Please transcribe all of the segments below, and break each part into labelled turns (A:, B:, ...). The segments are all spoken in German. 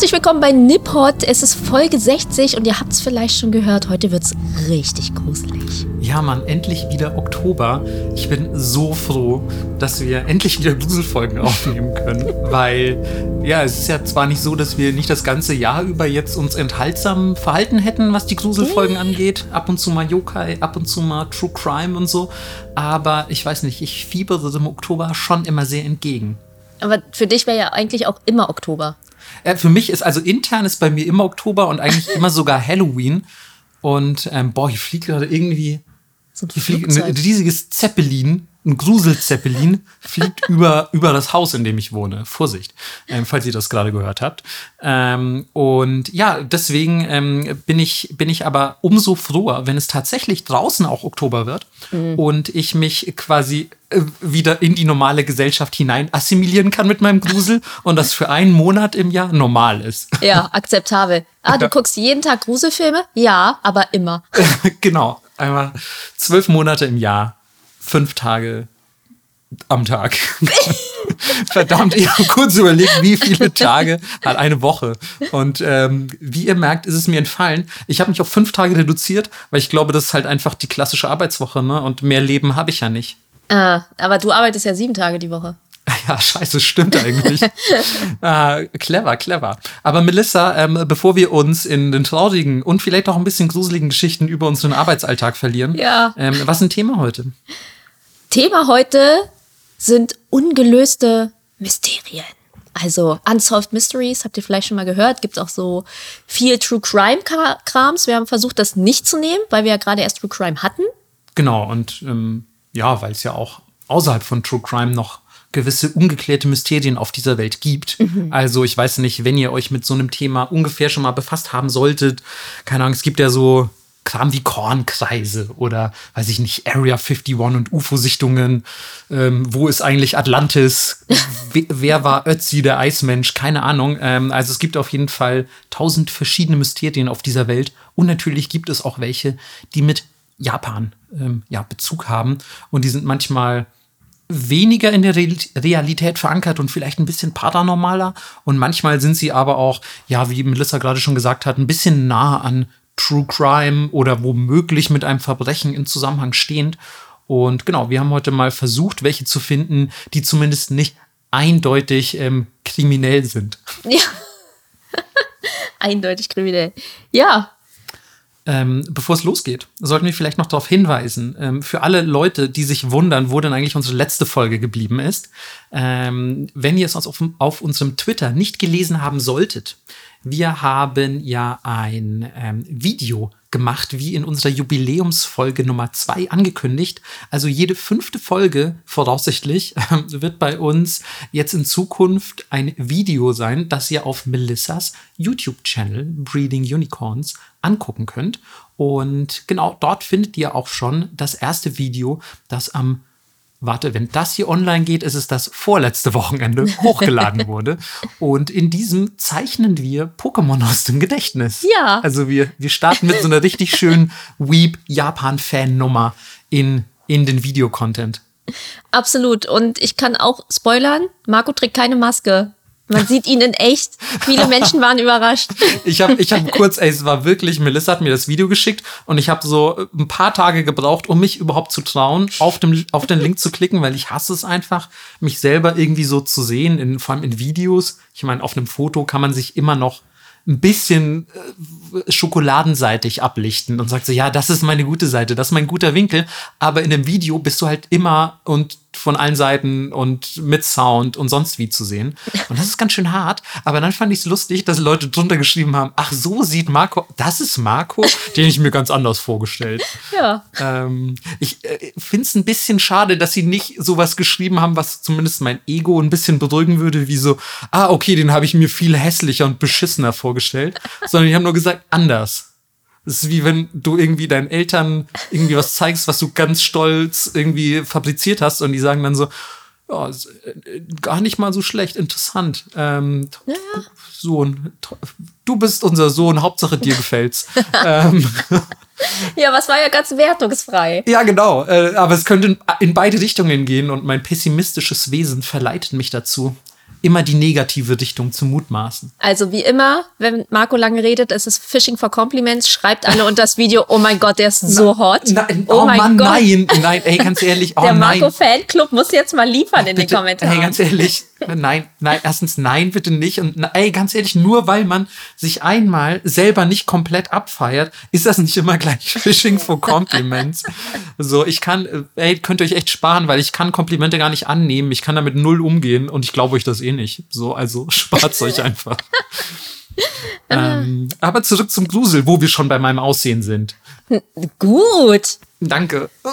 A: Herzlich willkommen bei Nippot. Es ist Folge 60 und ihr habt es vielleicht schon gehört. Heute wird es richtig gruselig.
B: Ja, Mann, endlich wieder Oktober. Ich bin so froh, dass wir endlich wieder Gruselfolgen aufnehmen können. Weil, ja, es ist ja zwar nicht so, dass wir nicht das ganze Jahr über jetzt uns enthaltsam verhalten hätten, was die Gruselfolgen angeht. Ab und zu mal Yokai, ab und zu mal True Crime und so. Aber ich weiß nicht, ich fiebere dem Oktober schon immer sehr entgegen.
A: Aber für dich wäre ja eigentlich auch immer Oktober.
B: Äh, für mich ist also intern ist bei mir immer Oktober und eigentlich immer sogar Halloween. Und ähm, boah, hier fliegt gerade irgendwie
A: So ein
B: ein riesiges Zeppelin, ein Gruselzeppelin, fliegt über, über das Haus, in dem ich wohne. Vorsicht, ähm, falls ihr das gerade gehört habt. Ähm, und ja, deswegen ähm, bin, ich, bin ich aber umso froher, wenn es tatsächlich draußen auch Oktober wird und ich mich quasi äh, wieder in die normale Gesellschaft hinein assimilieren kann mit meinem Grusel und das für einen Monat im Jahr normal ist.
A: Ja, akzeptabel. Ah, du
B: Ja.
A: guckst jeden Tag Gruselfilme? Ja, aber immer.
B: genau. Einmal zwölf Monate im Jahr, fünf Tage am Tag. Verdammt, ich habe kurz überlegt, wie viele Tage hat eine Woche. Und ähm, wie ihr merkt, ist es mir entfallen. Ich habe mich auf fünf Tage reduziert, weil ich glaube, das ist halt einfach die klassische Arbeitswoche, ne? Und mehr Leben habe ich ja nicht.
A: Ah, aber du arbeitest ja sieben Tage die Woche.
B: Ja, scheiße, stimmt eigentlich. ah, clever, clever. Aber Melissa, ähm, bevor wir uns in den traurigen und vielleicht auch ein bisschen gruseligen Geschichten über unseren Arbeitsalltag verlieren,
A: Ja.
B: ähm, was ist ein Thema heute?
A: Thema heute sind ungelöste Mysterien. Also Unsolved Mysteries, habt ihr vielleicht schon mal gehört. Gibt auch so viel True Crime Krams. Wir haben versucht, das nicht zu nehmen, weil wir ja gerade erst True Crime hatten.
B: Genau, und ähm, ja, weil es ja auch außerhalb von True Crime noch gewisse ungeklärte Mysterien auf dieser Welt gibt. Also ich weiß nicht, wenn ihr euch mit so einem Thema ungefähr schon mal befasst haben solltet, keine Ahnung, es gibt ja so Kram wie Kornkreise oder weiß ich nicht, Area 51 und UFO-Sichtungen, ähm, wo ist eigentlich Atlantis, We wer war Ötzi, der Eismensch, keine Ahnung. Ähm, also es gibt auf jeden Fall tausend verschiedene Mysterien auf dieser Welt und natürlich gibt es auch welche, die mit Japan ähm, ja, Bezug haben. Und die sind manchmal weniger in der Re Realität verankert und vielleicht ein bisschen paranormaler. Und manchmal sind sie aber auch, ja, wie Melissa gerade schon gesagt hat, ein bisschen nah an True Crime oder womöglich mit einem Verbrechen in Zusammenhang stehend. Und genau, wir haben heute mal versucht, welche zu finden, die zumindest nicht eindeutig ähm, kriminell sind.
A: Ja. Eindeutig kriminell. Ja,
B: Ähm, bevor es losgeht, sollten wir vielleicht noch darauf hinweisen, ähm, für alle Leute, die sich wundern, wo denn eigentlich unsere letzte Folge geblieben ist, ähm, wenn ihr es uns auf, auf unserem Twitter nicht gelesen haben solltet, wir haben ja ein ähm, Video gemacht, wie in unserer Jubiläumsfolge Nummer zwei angekündigt. Also jede fünfte Folge voraussichtlich ähm, wird bei uns jetzt in Zukunft ein Video sein, das ihr auf Melissas YouTube-Channel Breeding Unicorns angucken könnt. Und genau dort findet ihr auch schon das erste Video, das am Warte, wenn das hier online geht, ist es das vorletzte Wochenende hochgeladen wurde. Und in diesem zeichnen wir Pokémon aus dem Gedächtnis.
A: Ja.
B: Also wir, wir starten mit so einer richtig schönen Weep-Japan-Fan-Nummer in, in den Videocontent.
A: absolut. Und ich kann auch spoilern, Marco trägt keine Maske. Man sieht ihn in echt. Viele Menschen waren überrascht.
B: Ich habe ich hab kurz, ey, es war wirklich, Melissa hat mir das Video geschickt und ich habe so ein paar Tage gebraucht, um mich überhaupt zu trauen, auf, dem, auf den Link zu klicken, weil ich hasse es einfach, mich selber irgendwie so zu sehen, in, vor allem in Videos. Ich meine, auf einem Foto kann man sich immer noch ein bisschen äh, schokoladenseitig ablichten und sagt so, ja, das ist meine gute Seite, das ist mein guter Winkel. Aber in einem Video bist du halt immer und von allen Seiten und mit Sound und sonst wie zu sehen. Und das ist ganz schön hart. Aber dann fand ich es lustig, dass Leute drunter geschrieben haben, ach, so sieht Marco, das ist Marco, den ich mir ganz anders vorgestellt.
A: Ja.
B: Ähm, ich äh, finde es ein bisschen schade, dass sie nicht sowas geschrieben haben, was zumindest mein Ego ein bisschen beruhigen würde, wie so, ah, okay, den habe ich mir viel hässlicher und beschissener vorgestellt, sondern die haben nur gesagt, anders. Das ist wie wenn du irgendwie deinen Eltern irgendwie was zeigst, was du ganz stolz irgendwie fabriziert hast und die sagen dann so, ja, äh, gar nicht mal so schlecht, interessant. Ähm, Sohn, to- du bist unser Sohn, Hauptsache dir gefällt's. ähm,
A: Ja, aber es war ja ganz wertungsfrei.
B: ja, genau. Äh, aber es könnte in beide Richtungen gehen und mein pessimistisches Wesen verleitet mich dazu, immer die negative Richtung zu mutmaßen.
A: Also wie immer, wenn Marco lange redet, ist es Fishing for Compliments. Schreibt alle unter das Video, oh mein Gott, der ist so hot.
B: Nein, oh, mein Mann, Gott. nein, nein, ey, ganz ehrlich, oh
A: Der
B: nein.
A: Marco Fanclub muss jetzt mal liefern in den
B: Bitte,
A: Kommentaren.
B: Ey, ganz ehrlich, nein, nein, erstens nein, bitte nicht. Und ey, ganz ehrlich, nur weil man sich einmal selber nicht komplett abfeiert, ist das nicht immer gleich Fishing for Compliments. So, ich kann, äh, ey, könnt ihr euch echt sparen, weil ich kann Komplimente gar nicht annehmen. Ich kann damit null umgehen und ich glaube euch das eh nicht. So, also spart's euch einfach. ähm, aber zurück zum Grusel, wo wir schon bei meinem Aussehen sind.
A: Gut.
B: Danke. Oh,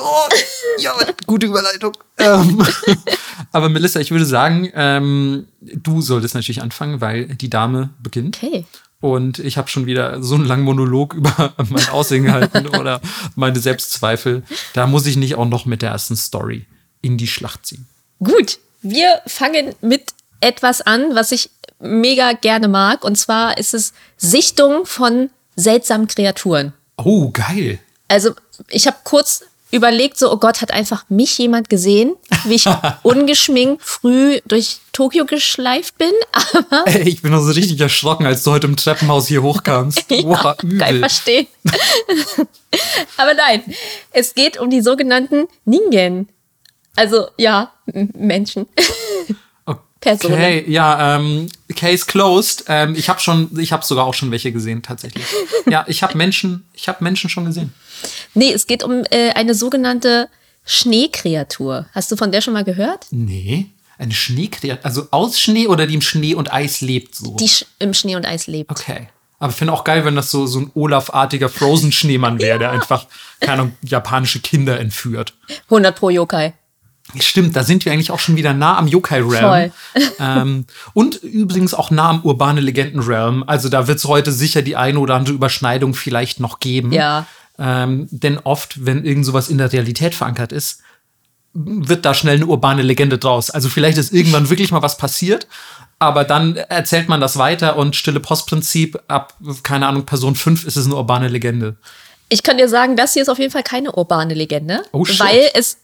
B: ja, gute Überleitung. Ähm, aber Melissa, ich würde sagen, ähm, du solltest natürlich anfangen, weil die Dame beginnt.
A: Okay.
B: Und ich habe schon wieder so einen langen Monolog über mein Aussehen gehalten oder meine Selbstzweifel. Da muss ich nicht auch noch mit der ersten Story in die Schlacht ziehen.
A: Gut. Wir fangen mit etwas an, was ich mega gerne mag. Und zwar ist es Sichtung von seltsamen Kreaturen.
B: Oh, geil.
A: Also ich habe kurz überlegt, so, oh Gott, hat einfach mich jemand gesehen, wie ich ungeschminkt früh durch Tokio geschleift bin. Aber
B: Ey, ich bin noch so richtig erschrocken, als du heute im Treppenhaus hier hochkamst.
A: Ja, kann ich
B: übel.
A: verstehen. Aber nein, es geht um die sogenannten Ningen. Also ja, Menschen. Personen.
B: Okay, ja, ähm, Case closed. Ähm, ich habe schon, ich habe sogar auch schon welche gesehen tatsächlich. Ja, ich habe Menschen, ich habe Menschen schon gesehen.
A: Nee, es geht um äh, eine sogenannte Schneekreatur. Hast du von der schon mal gehört?
B: Nee, eine Schneekreatur, also aus Schnee oder die im Schnee und Eis lebt so.
A: Die sch im Schnee und Eis lebt.
B: Okay. Aber ich finde auch geil, wenn das so, so ein Olaf-artiger Frozen-Schneemann wäre, der einfach, keine Ahnung, japanische Kinder entführt.
A: 100 pro Yokai.
B: Stimmt, da sind wir eigentlich auch schon wieder nah am Yokai-Realm. ähm, und übrigens auch nah am urbane Legenden-Realm. Also da wird es heute sicher die eine oder andere Überschneidung vielleicht noch geben.
A: Ja.
B: Ähm, denn oft, wenn irgend sowas in der Realität verankert ist, wird da schnell eine urbane Legende draus. Also vielleicht ist irgendwann wirklich mal was passiert, aber dann erzählt man das weiter und stille Postprinzip ab, keine Ahnung, Person 5 ist es eine urbane Legende.
A: Ich kann dir sagen, das hier ist auf jeden Fall keine urbane Legende,
B: Oh,
A: weil es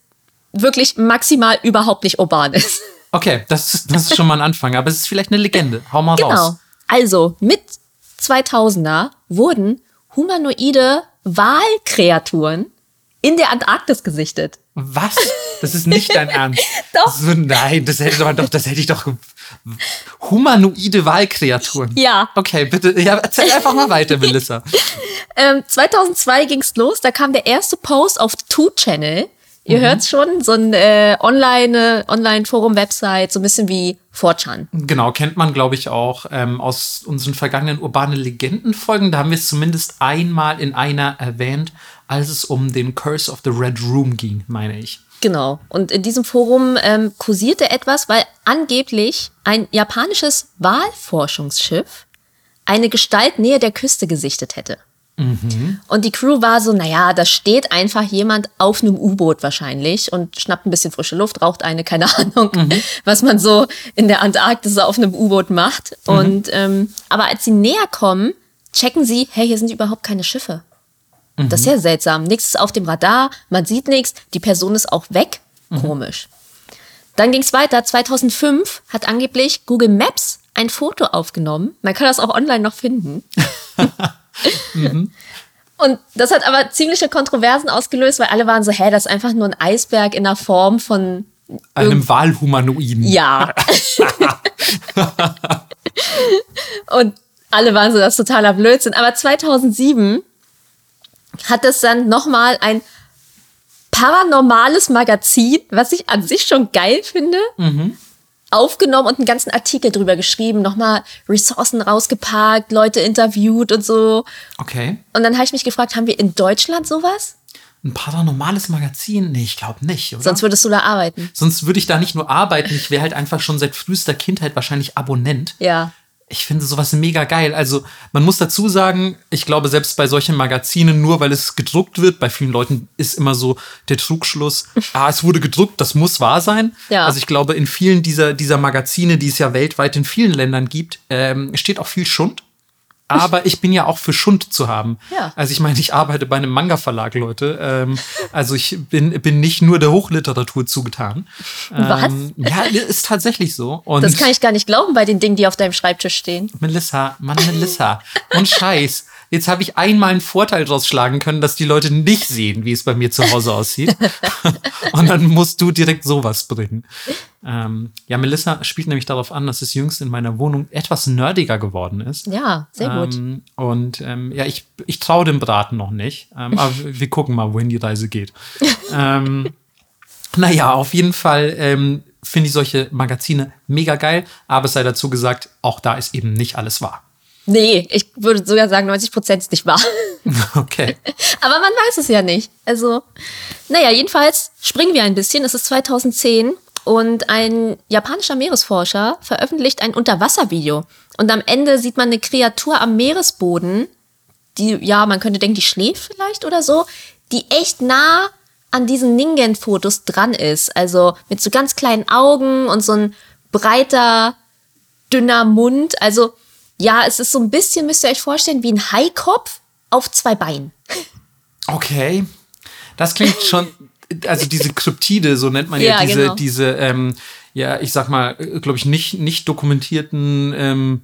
A: wirklich maximal überhaupt nicht urban ist.
B: Okay, das, ist- das ist schon mal ein Anfang, aber es ist vielleicht eine Legende. Hau mal
A: Genau.
B: raus.
A: Also mit 2000er wurden humanoide Wahlkreaturen in der Antarktis gesichtet.
B: Was? Das ist nicht dein Ernst.
A: doch.
B: So, nein, das hätte, doch, das hätte ich doch. Humanoide Wahlkreaturen.
A: Ja.
B: Okay, bitte. Ja, erzähl einfach mal weiter, Melissa.
A: ähm, 2002 ging's los. Da kam der erste Post auf 2Channel Ihr mhm. hört's schon, so ein äh, Online, Online-Forum-Website, so ein bisschen wie 4chan.
B: Genau, kennt man, glaube ich, auch ähm, aus unseren vergangenen urbanen Legenden-Folgen. Da haben wir es zumindest einmal in einer erwähnt, als es um den Curse of the Red Room ging, meine ich.
A: Genau. Und in diesem Forum ähm, kursierte etwas, weil angeblich ein japanisches Wahlforschungsschiff eine Gestalt näher der Küste gesichtet hätte. Und die Crew war so, naja, da steht einfach jemand auf einem U-Boot wahrscheinlich und schnappt ein bisschen frische Luft, raucht eine, keine Ahnung, was man so in der Antarktis auf einem U-Boot macht. Und ähm, aber als sie näher kommen, checken sie, hey, hier sind überhaupt keine Schiffe. Das ist ja seltsam. Nichts ist auf dem Radar, man sieht nichts, die Person ist auch weg. Komisch. Dann ging es weiter. 2005 hat angeblich Google Maps ein Foto aufgenommen. Man kann das auch online noch finden. Und das hat aber ziemliche Kontroversen ausgelöst, weil alle waren so, hä, das ist einfach nur ein Eisberg in der Form von
B: Einem Wahlhumanoiden.
A: ja. Und alle waren so, das ist totaler Blödsinn. Aber 2007 hat es dann nochmal ein paranormales Magazin, was ich an sich schon geil finde, aufgenommen und einen ganzen Artikel drüber geschrieben, nochmal Ressourcen rausgepackt, Leute interviewt und so.
B: Okay.
A: Und dann habe ich mich gefragt, haben wir in Deutschland sowas?
B: Ein paranormales Magazin? Nee, ich glaube nicht, oder?
A: Sonst würdest du da arbeiten.
B: Sonst würde ich da nicht nur arbeiten, ich wäre halt einfach schon seit frühester Kindheit wahrscheinlich Abonnent.
A: Ja.
B: Ich finde sowas mega geil. Also, man muss dazu sagen, ich glaube, selbst bei solchen Magazinen, nur weil es gedruckt wird, bei vielen Leuten ist immer so der Trugschluss, ah, es wurde gedruckt, das muss wahr sein.
A: Ja.
B: Also, ich glaube, in vielen dieser, dieser Magazine, die es ja weltweit in vielen Ländern gibt, ähm, steht auch viel Schund. aber ich bin ja auch für Schund zu haben.
A: Ja.
B: Also ich meine, ich arbeite bei einem Manga-Verlag, Leute. Ähm, also ich bin, bin nicht nur der Hochliteratur zugetan.
A: Was?
B: Ähm, ja, ist tatsächlich so. Und
A: Das kann ich gar nicht glauben bei den Dingen, die auf deinem Schreibtisch stehen.
B: Melissa, Mann, Melissa. Und Scheiß. Jetzt habe ich einmal einen Vorteil draus schlagen können, dass die Leute nicht sehen, wie es bei mir zu Hause aussieht. Und dann musst du direkt sowas bringen. Ähm, ja, Melissa spielt nämlich darauf an, dass es jüngst in meiner Wohnung etwas nerdiger geworden ist.
A: Ja, sehr gut.
B: Ähm, und ähm, ja, ich, ich traue dem Braten noch nicht. Ähm, aber wir gucken mal, wohin die Reise geht. ähm, naja, auf jeden Fall ähm, finde ich solche Magazine mega geil. Aber es sei dazu gesagt, auch da ist eben nicht alles wahr.
A: Nee, ich würde sogar sagen, 90 Prozent ist nicht wahr.
B: Okay.
A: Aber man weiß es ja nicht. Also, naja, jedenfalls springen wir ein bisschen. Es ist 2010 und ein japanischer Meeresforscher veröffentlicht ein Unterwasservideo. Und am Ende sieht man eine Kreatur am Meeresboden, die, ja, man könnte denken, die schläft vielleicht oder so, die echt nah an diesen Ningen-Fotos dran ist. Also mit so ganz kleinen Augen und so ein breiter, dünner Mund. Also, ja, es ist so ein bisschen, müsst ihr euch vorstellen, wie ein Haikopf auf zwei Beinen.
B: Okay. Das klingt schon, also diese Kryptide, so nennt man ja,
A: Ja,
B: diese,
A: genau.
B: diese, ähm, ja, ich sag mal, glaube ich, nicht, nicht dokumentierten ähm,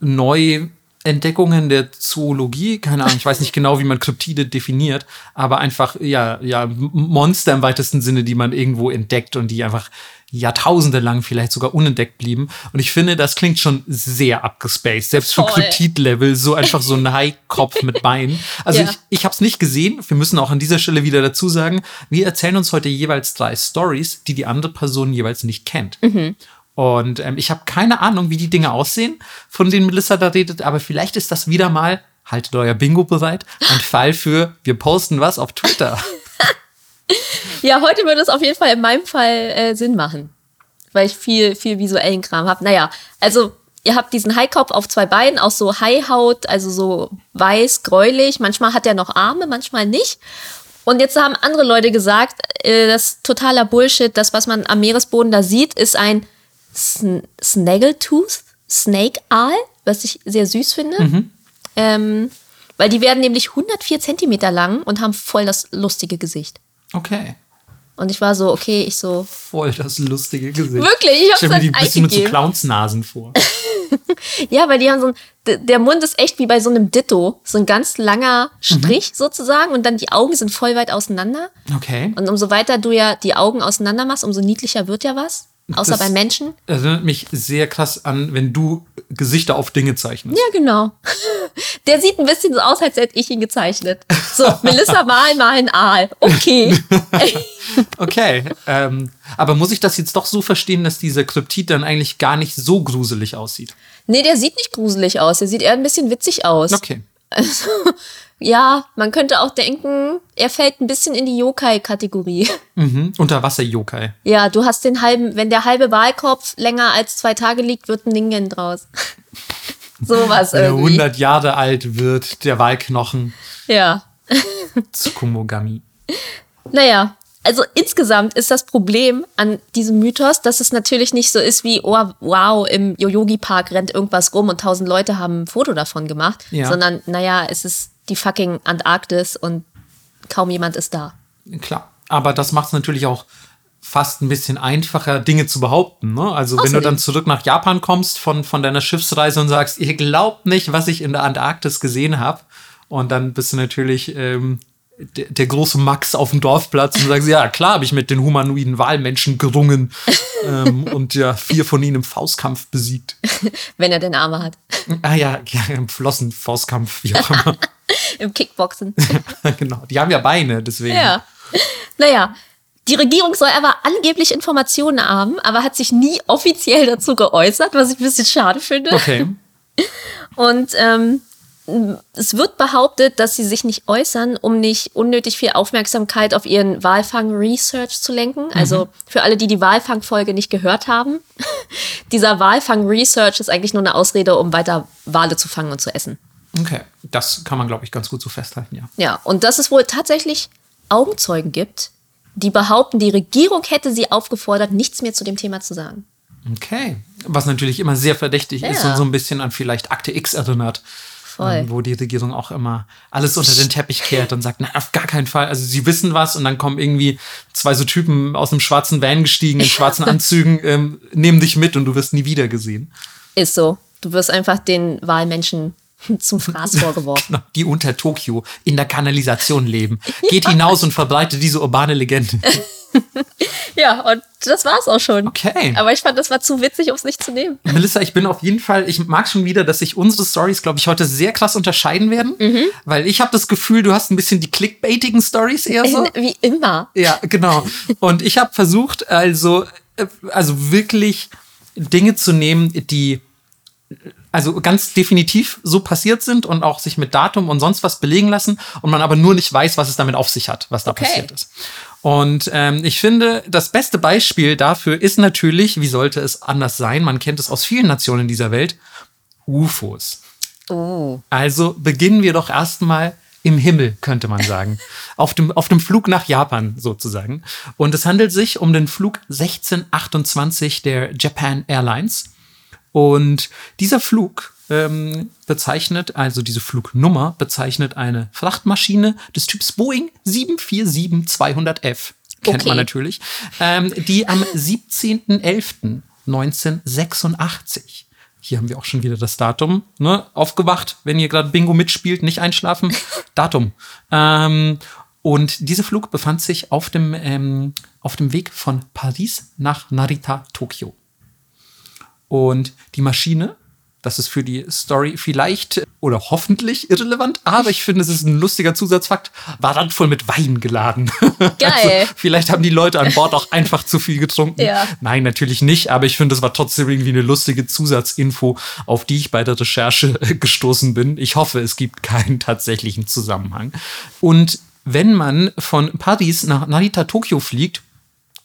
B: Neuentdeckungen der Zoologie. Keine Ahnung, ich weiß nicht genau, wie man Kryptide definiert, aber einfach, ja, ja, Monster im weitesten Sinne, die man irgendwo entdeckt und die einfach Jahrtausende lang vielleicht sogar unentdeckt blieben. Und ich finde, das klingt schon sehr abgespaced. Selbst für
A: Voll.
B: Kryptid-Level, so einfach so ein Haikopf mit Beinen. Also
A: Ja.
B: ich, ich habe es nicht gesehen. Wir müssen auch an dieser Stelle wieder dazu sagen, wir erzählen uns heute jeweils drei Stories, die die andere Person jeweils nicht kennt. Und ähm, ich habe keine Ahnung, wie die Dinge aussehen, von denen Melissa da redet, aber vielleicht ist das wieder mal, haltet euer Bingo bereit, ein Fall für, wir posten was auf Twitter.
A: Ja, heute würde es auf jeden Fall in meinem Fall äh, Sinn machen, weil ich viel, viel visuellen Kram habe. Naja, also ihr habt diesen Haikopf auf zwei Beinen, auch so Haihaut, also so weiß, gräulich. Manchmal hat er noch Arme, manchmal nicht. Und jetzt haben andere Leute gesagt, äh, das ist totaler Bullshit. Das, was man am Meeresboden da sieht, ist ein Sn Snaggletooth, Snake-Aal, was ich sehr süß finde. Ähm, weil die werden nämlich 104 Zentimeter lang und haben voll das lustige Gesicht.
B: Okay.
A: Und ich war so, okay, ich so,
B: Voll das lustige Gesicht.
A: Wirklich? Ich hab's
B: mir die ein bisschen mit so. Clownsnasen vor.
A: ja, weil die haben so ein, der Mund ist echt wie bei so einem Ditto, so ein ganz langer Strich sozusagen und dann die Augen sind voll weit auseinander.
B: Okay.
A: Und umso weiter du ja die Augen auseinander machst, umso niedlicher wird ja was. Außer
B: Das
A: bei Menschen.
B: Erinnert mich sehr krass an, wenn du Gesichter auf Dinge zeichnest.
A: Ja, genau. Der sieht ein bisschen so aus, als hätte ich ihn gezeichnet. So, Melissa mal, mal ein Aal. Okay.
B: Okay. Ähm, aber muss ich das jetzt doch so verstehen, dass dieser Kryptid dann eigentlich gar nicht so gruselig aussieht?
A: Nee, der sieht nicht gruselig aus. Der sieht eher ein bisschen witzig aus.
B: Okay.
A: Also, ja, man könnte auch denken, er fällt ein bisschen in die Yokai-Kategorie.
B: Mhm. Unterwasser-Yokai.
A: Ja, du hast den halben, wenn der halbe Wahlkopf länger als zwei Tage liegt, wird ein Ningen draus. Sowas
B: Wenn er
A: irgendwie.
B: 100 Jahre alt wird, der Walknochen
A: Ja.
B: Tsukumogami.
A: Naja, also insgesamt ist das Problem an diesem Mythos, dass es natürlich nicht so ist wie, oh, wow, im Yoyogi-Park rennt irgendwas rum und tausend Leute haben ein Foto davon gemacht,
B: Ja.
A: sondern, naja, es ist die fucking Antarktis und kaum jemand ist da.
B: Klar. Aber das macht es natürlich auch fast ein bisschen einfacher, Dinge zu behaupten. Ne? Also wenn du
A: Außerdem-
B: dann zurück nach Japan kommst von, von deiner Schiffsreise und sagst, ihr glaubt nicht, was ich in der Antarktis gesehen habe. Und dann bist du natürlich ähm, der, der große Max auf dem Dorfplatz und sagst, ja klar, habe ich mit den humanoiden Wahlmenschen gerungen ähm, und ja vier von ihnen im Faustkampf besiegt.
A: Wenn er denn Arme hat.
B: Ah ja, ja im Flossenfaustkampf, wie auch immer.
A: Im Kickboxen.
B: genau, die haben ja Beine, deswegen.
A: Ja. Naja, die Regierung soll aber angeblich Informationen haben, aber hat sich nie offiziell dazu geäußert, was ich ein bisschen schade finde.
B: Okay.
A: Und ähm, es wird behauptet, dass sie sich nicht äußern, um nicht unnötig viel Aufmerksamkeit auf ihren Walfang-Research zu lenken. Also für alle, die die Walfang-Folge nicht gehört haben, dieser Walfang-Research ist eigentlich nur eine Ausrede, um weiter Wale zu fangen und zu essen.
B: Okay. Das kann man, glaube ich, ganz gut so festhalten, ja.
A: Ja, und dass es wohl tatsächlich Augenzeugen gibt, die behaupten, die Regierung hätte sie aufgefordert, nichts mehr zu dem Thema zu sagen.
B: Okay. Was natürlich immer sehr verdächtig ist
A: Ja.
B: und so ein bisschen an vielleicht Akte X erinnert.
A: Voll.
B: Ähm, wo die Regierung auch immer alles unter den Teppich kehrt und sagt, nein, auf gar keinen Fall. Also sie wissen was und dann kommen irgendwie zwei so Typen aus einem schwarzen Van gestiegen in schwarzen Anzügen, ähm, nehmen dich mit und du wirst nie wieder gesehen.
A: Ist so. Du wirst einfach den Wahlmenschen zum Fraß vorgeworfen.
B: Die unter Tokio in der Kanalisation leben. Geht hinaus und verbreitet diese urbane Legende.
A: ja, und das war's auch schon.
B: Okay.
A: Aber ich fand, das war zu witzig, um es nicht zu nehmen.
B: Melissa, ich bin auf jeden Fall, ich mag schon wieder, dass sich unsere Stories, glaube ich, heute sehr krass unterscheiden werden. Weil ich habe das Gefühl, du hast ein bisschen die clickbaitigen Stories eher so.
A: Wie immer.
B: Ja, genau. Und ich habe versucht, also, äh, also wirklich Dinge zu nehmen, die also ganz definitiv so passiert sind und auch sich mit Datum und sonst was belegen lassen und man aber nur nicht weiß, was es damit auf sich hat, was da
A: Okay.
B: passiert ist. Und ähm, ich finde, das beste Beispiel dafür ist natürlich, wie sollte es anders sein, man kennt es aus vielen Nationen dieser Welt, UFOs.
A: Oh.
B: Also beginnen wir doch erstmal im Himmel, könnte man sagen. auf, dem, auf dem Flug nach Japan sozusagen. Und es handelt sich um den Flug 1628 der Japan Airlines. Und dieser Flug ähm, bezeichnet, also diese Flugnummer bezeichnet eine Frachtmaschine des Typs Boeing 747-200F. Kennt
A: Okay.
B: man natürlich. Ähm, die am 17.11.1986 hier haben wir auch schon wieder das Datum. Ne? Aufgewacht, wenn ihr gerade Bingo mitspielt, nicht einschlafen. Datum. Ähm, und dieser Flug befand sich auf dem, ähm, auf dem Weg von Paris nach Narita, Tokio. Und die Maschine, das ist für die Story vielleicht oder hoffentlich irrelevant, aber ich finde, es ist ein lustiger Zusatzfakt, war dann voll mit Wein geladen.
A: Geil.
B: Also, vielleicht haben die Leute an Bord auch einfach zu viel getrunken.
A: Ja.
B: Nein, natürlich nicht, aber ich finde, es war trotzdem irgendwie eine lustige Zusatzinfo, auf die ich bei der Recherche gestoßen bin. Ich hoffe, es gibt keinen tatsächlichen Zusammenhang. Und wenn man von Paris nach Narita, Tokio fliegt,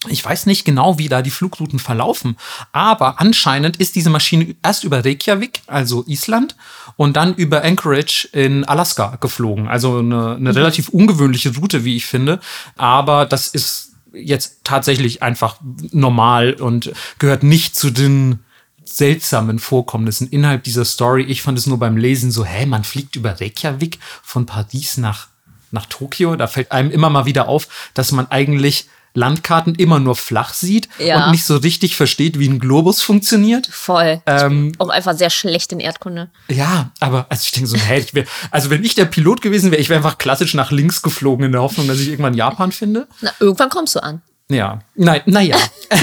B: ich weiß nicht genau, wie da die Flugrouten verlaufen, aber anscheinend ist diese Maschine erst über Reykjavik, also Island, und dann über Anchorage in Alaska geflogen. Also eine, eine relativ ungewöhnliche Route, wie ich finde. Aber das ist jetzt tatsächlich einfach normal und gehört nicht zu den seltsamen Vorkommnissen innerhalb dieser Story. Ich fand es nur beim Lesen so, hä, man fliegt über Reykjavik von Paris nach, nach Tokio. Da fällt einem immer mal wieder auf, dass man eigentlich Landkarten immer nur flach sieht
A: Ja.
B: und nicht so richtig versteht, wie ein Globus funktioniert.
A: Voll.
B: Ähm,
A: auch einfach sehr schlecht in Erdkunde.
B: Ja, aber also ich denke so, hä, ich wär, also wenn ich der Pilot gewesen wäre, ich wäre einfach klassisch nach links geflogen in der Hoffnung, dass ich irgendwann Japan finde.
A: Na, irgendwann kommst du an.
B: Ja, nein, naja,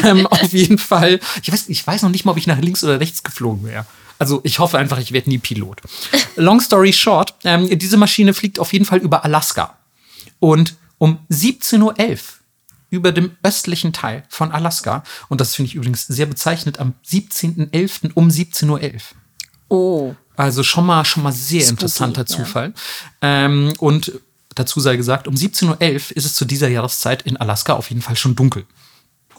B: ähm, auf jeden Fall. Ich weiß, ich weiß noch nicht mal, ob ich nach links oder rechts geflogen wäre. Also ich hoffe einfach, ich werde nie Pilot. Long story short, ähm, diese Maschine fliegt auf jeden Fall über Alaska. Und um 17.11 Uhr über dem östlichen Teil von Alaska, und das finde ich übrigens sehr bezeichnet, am 17.11. um 17.11 Uhr.
A: Oh.
B: Also schon mal, schon mal sehr
A: Spooky,
B: interessanter
A: ja.
B: Zufall. Ähm, und dazu sei gesagt, um 17.11 Uhr ist es zu dieser Jahreszeit in Alaska auf jeden Fall schon dunkel.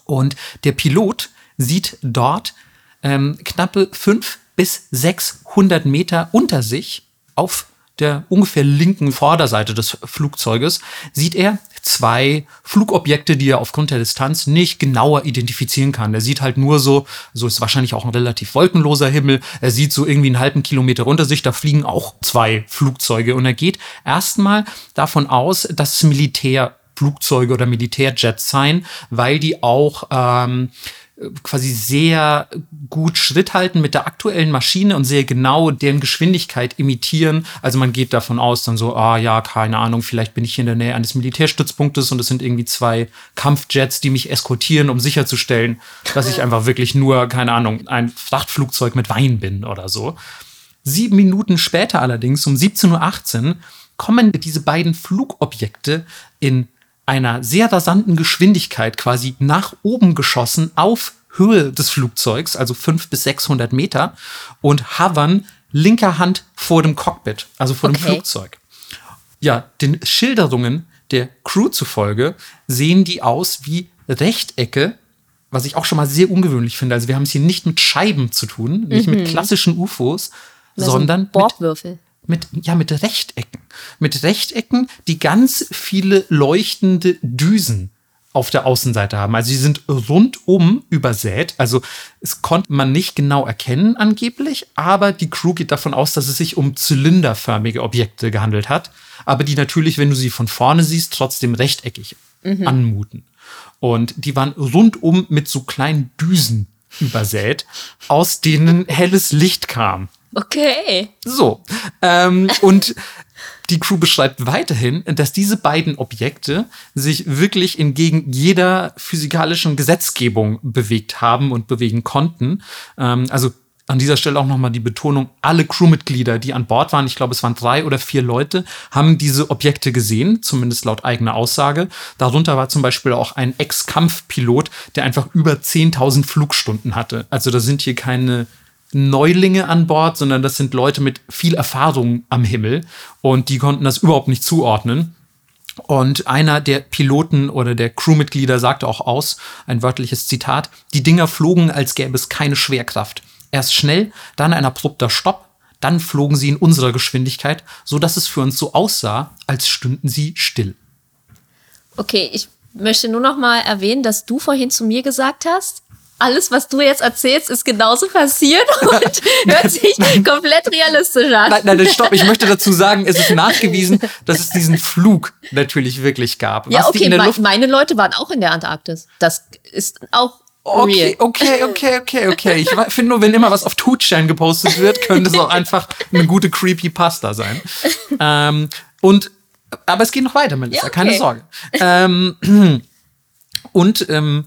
B: Und der Pilot sieht dort ähm, knappe 500 bis 600 Meter unter sich auf der ungefähr linken Vorderseite des Flugzeuges sieht er zwei Flugobjekte, die er aufgrund der Distanz nicht genauer identifizieren kann. Er sieht halt nur so, so ist wahrscheinlich auch ein relativ wolkenloser Himmel. Er sieht so irgendwie einen halben Kilometer unter sich, da fliegen auch zwei Flugzeuge und er geht erstmal davon aus, dass es Militärflugzeuge oder Militärjets seien, weil die auch ähm, quasi sehr gut Schritt halten mit der aktuellen Maschine und sehr genau deren Geschwindigkeit imitieren. Also man geht davon aus, dann so, ah ja, keine Ahnung, vielleicht bin ich hier in der Nähe eines Militärstützpunktes und es sind irgendwie zwei Kampfjets, die mich eskortieren, um sicherzustellen, dass ich einfach wirklich nur, keine Ahnung, ein Frachtflugzeug mit Wein bin oder so. Sieben Minuten später allerdings, um 17.18 Uhr, kommen diese beiden Flugobjekte in einer sehr rasanten Geschwindigkeit quasi nach oben geschossen auf Höhe des Flugzeugs, also 500 bis 600 Meter, und hovern linker Hand vor dem Cockpit, also vor dem
A: Okay.
B: Flugzeug. Ja, den Schilderungen der Crew zufolge sehen die aus wie Rechtecke, was ich auch schon mal sehr ungewöhnlich finde. Also wir haben es hier nicht mit Scheiben zu tun, nicht mit klassischen UFOs, sondern
A: Bordwürfel.
B: mit, ja, mit Rechtecken. Mit Rechtecken, die ganz viele leuchtende Düsen auf der Außenseite haben. Also sie sind rundum übersät. Also es konnte man nicht genau erkennen angeblich, aber die Crew geht davon aus, dass es sich um zylinderförmige Objekte gehandelt hat, aber die natürlich, wenn du sie von vorne siehst, trotzdem rechteckig mhm. anmuten. Und die waren rundum mit so kleinen Düsen übersät, aus denen helles Licht kam.
A: Okay.
B: So. Ähm, und die Crew beschreibt weiterhin, dass diese beiden Objekte sich wirklich entgegen jeder physikalischen Gesetzgebung bewegt haben und bewegen konnten. Ähm, also an dieser Stelle auch nochmal die Betonung, alle Crewmitglieder, die an Bord waren, ich glaube, es waren drei oder vier Leute, haben diese Objekte gesehen, zumindest laut eigener Aussage. Darunter war zum Beispiel auch ein Ex-Kampfpilot, der einfach über 10.000 Flugstunden hatte. Also da sind hier keine Neulinge an Bord, sondern das sind Leute mit viel Erfahrung am Himmel und die konnten das überhaupt nicht zuordnen. Und einer der Piloten oder der Crewmitglieder sagte auch aus, ein wörtliches Zitat, die Dinger flogen, als gäbe es keine Schwerkraft. Erst schnell, dann ein abrupter Stopp, dann flogen sie in unserer Geschwindigkeit, so dass es für uns so aussah, als stünden sie still.
A: Okay, ich möchte nur noch mal erwähnen, dass du vorhin zu mir gesagt hast, alles, was du jetzt erzählst, ist genauso passiert und hört sich komplett realistisch an.
B: Nein, nein, stopp. Ich möchte dazu sagen, es ist nachgewiesen, dass es diesen Flug natürlich wirklich gab.
A: Ja, okay, me meine Leute waren auch in der Antarktis. Das ist auch
B: Okay, okay, okay, okay, okay. Ich finde nur, wenn immer was auf Tutschein gepostet wird, könnte es auch einfach eine gute Creepypasta sein. Ähm, und, aber es geht noch weiter, Melissa, ja, okay. keine Sorge. Ähm, und ähm,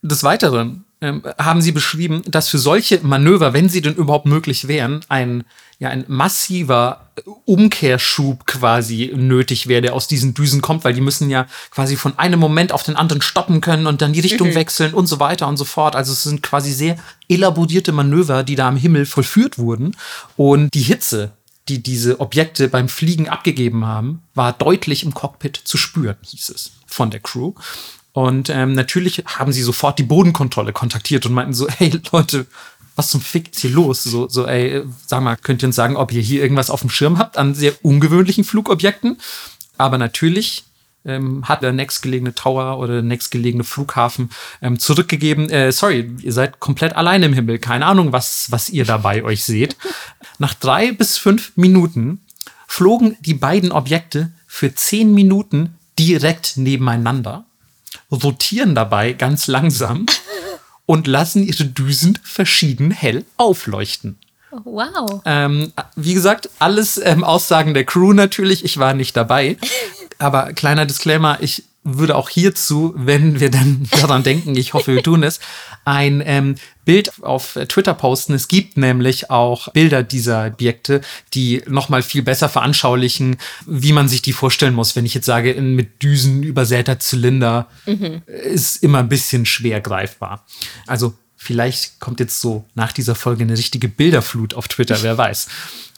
B: des Weiteren ähm, haben sie beschrieben, dass für solche Manöver, wenn sie denn überhaupt möglich wären, ein, ja, ein massiver Umkehrschub quasi nötig wäre, der aus diesen Düsen kommt, weil die müssen ja quasi von einem Moment auf den anderen stoppen können und dann die Richtung mhm. wechseln und so weiter und so fort. Also es sind quasi sehr elaborierte Manöver, die da am Himmel vollführt wurden. Und die Hitze, die diese Objekte beim Fliegen abgegeben haben, war deutlich im Cockpit zu spüren, hieß es von der Crew. Und ähm, natürlich haben sie sofort die Bodenkontrolle kontaktiert und meinten so, hey Leute, was zum Fick ist hier los? So, so, ey, sag mal, könnt ihr uns sagen, ob ihr hier irgendwas auf dem Schirm habt an sehr ungewöhnlichen Flugobjekten? Aber natürlich ähm, hat der nächstgelegene Tower oder der nächstgelegene Flughafen ähm, zurückgegeben, äh, sorry, ihr seid komplett allein im Himmel. Keine Ahnung, was, was ihr dabei euch seht. Nach drei bis fünf Minuten flogen die beiden Objekte für zehn Minuten direkt nebeneinander rotieren dabei ganz langsam und lassen ihre Düsen verschieden hell aufleuchten.
A: Wow.
B: Ähm, wie gesagt, alles ähm, Aussagen der Crew natürlich. Ich war nicht dabei. Aber kleiner Disclaimer, ich würde auch hierzu, wenn wir dann daran denken, ich hoffe, wir tun es, ein ähm, Bild auf Twitter posten. Es gibt nämlich auch Bilder dieser Objekte, die nochmal viel besser veranschaulichen, wie man sich die vorstellen muss. Wenn ich jetzt sage, mit Düsen übersäter Zylinder, mhm. ist immer ein bisschen schwer greifbar. Also vielleicht kommt jetzt so nach dieser Folge eine richtige Bilderflut auf Twitter, wer weiß.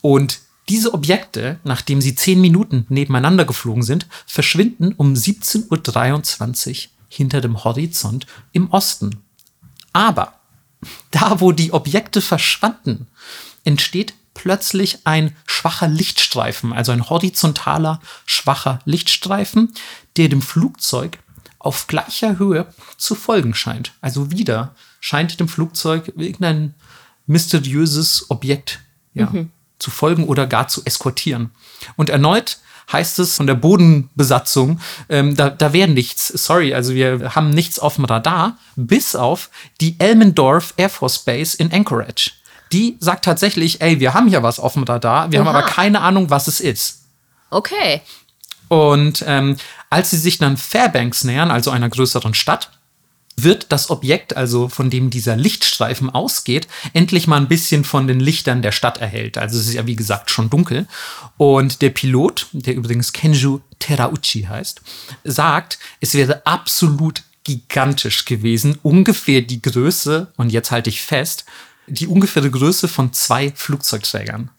B: Und diese Objekte, nachdem sie zehn Minuten nebeneinander geflogen sind, verschwinden um 17.23 Uhr hinter dem Horizont im Osten. Aber da, wo die Objekte verschwanden, entsteht plötzlich ein schwacher Lichtstreifen, also ein horizontaler schwacher Lichtstreifen, der dem Flugzeug auf gleicher Höhe zu folgen scheint. Also wieder scheint dem Flugzeug irgendein mysteriöses Objekt ja, mhm zu folgen oder gar zu eskortieren. Und erneut heißt es von der Bodenbesatzung, ähm, da, da wäre nichts. Sorry, also wir haben nichts auf dem Radar, bis auf die Elmendorf Air Force Base in Anchorage. Die sagt tatsächlich, ey, wir haben hier was auf dem Radar, wir Oha. haben aber keine Ahnung, was es ist.
A: Okay.
B: Und ähm, als sie sich dann Fairbanks nähern, also einer größeren Stadt, wird das Objekt, also von dem dieser Lichtstreifen ausgeht, endlich mal ein bisschen von den Lichtern der Stadt erhält. Also es ist ja wie gesagt schon dunkel. Und der Pilot, der übrigens Kenju Terauchi heißt, sagt, es wäre absolut gigantisch gewesen, ungefähr die Größe, und jetzt halte ich fest, die ungefähre Größe von zwei Flugzeugträgern.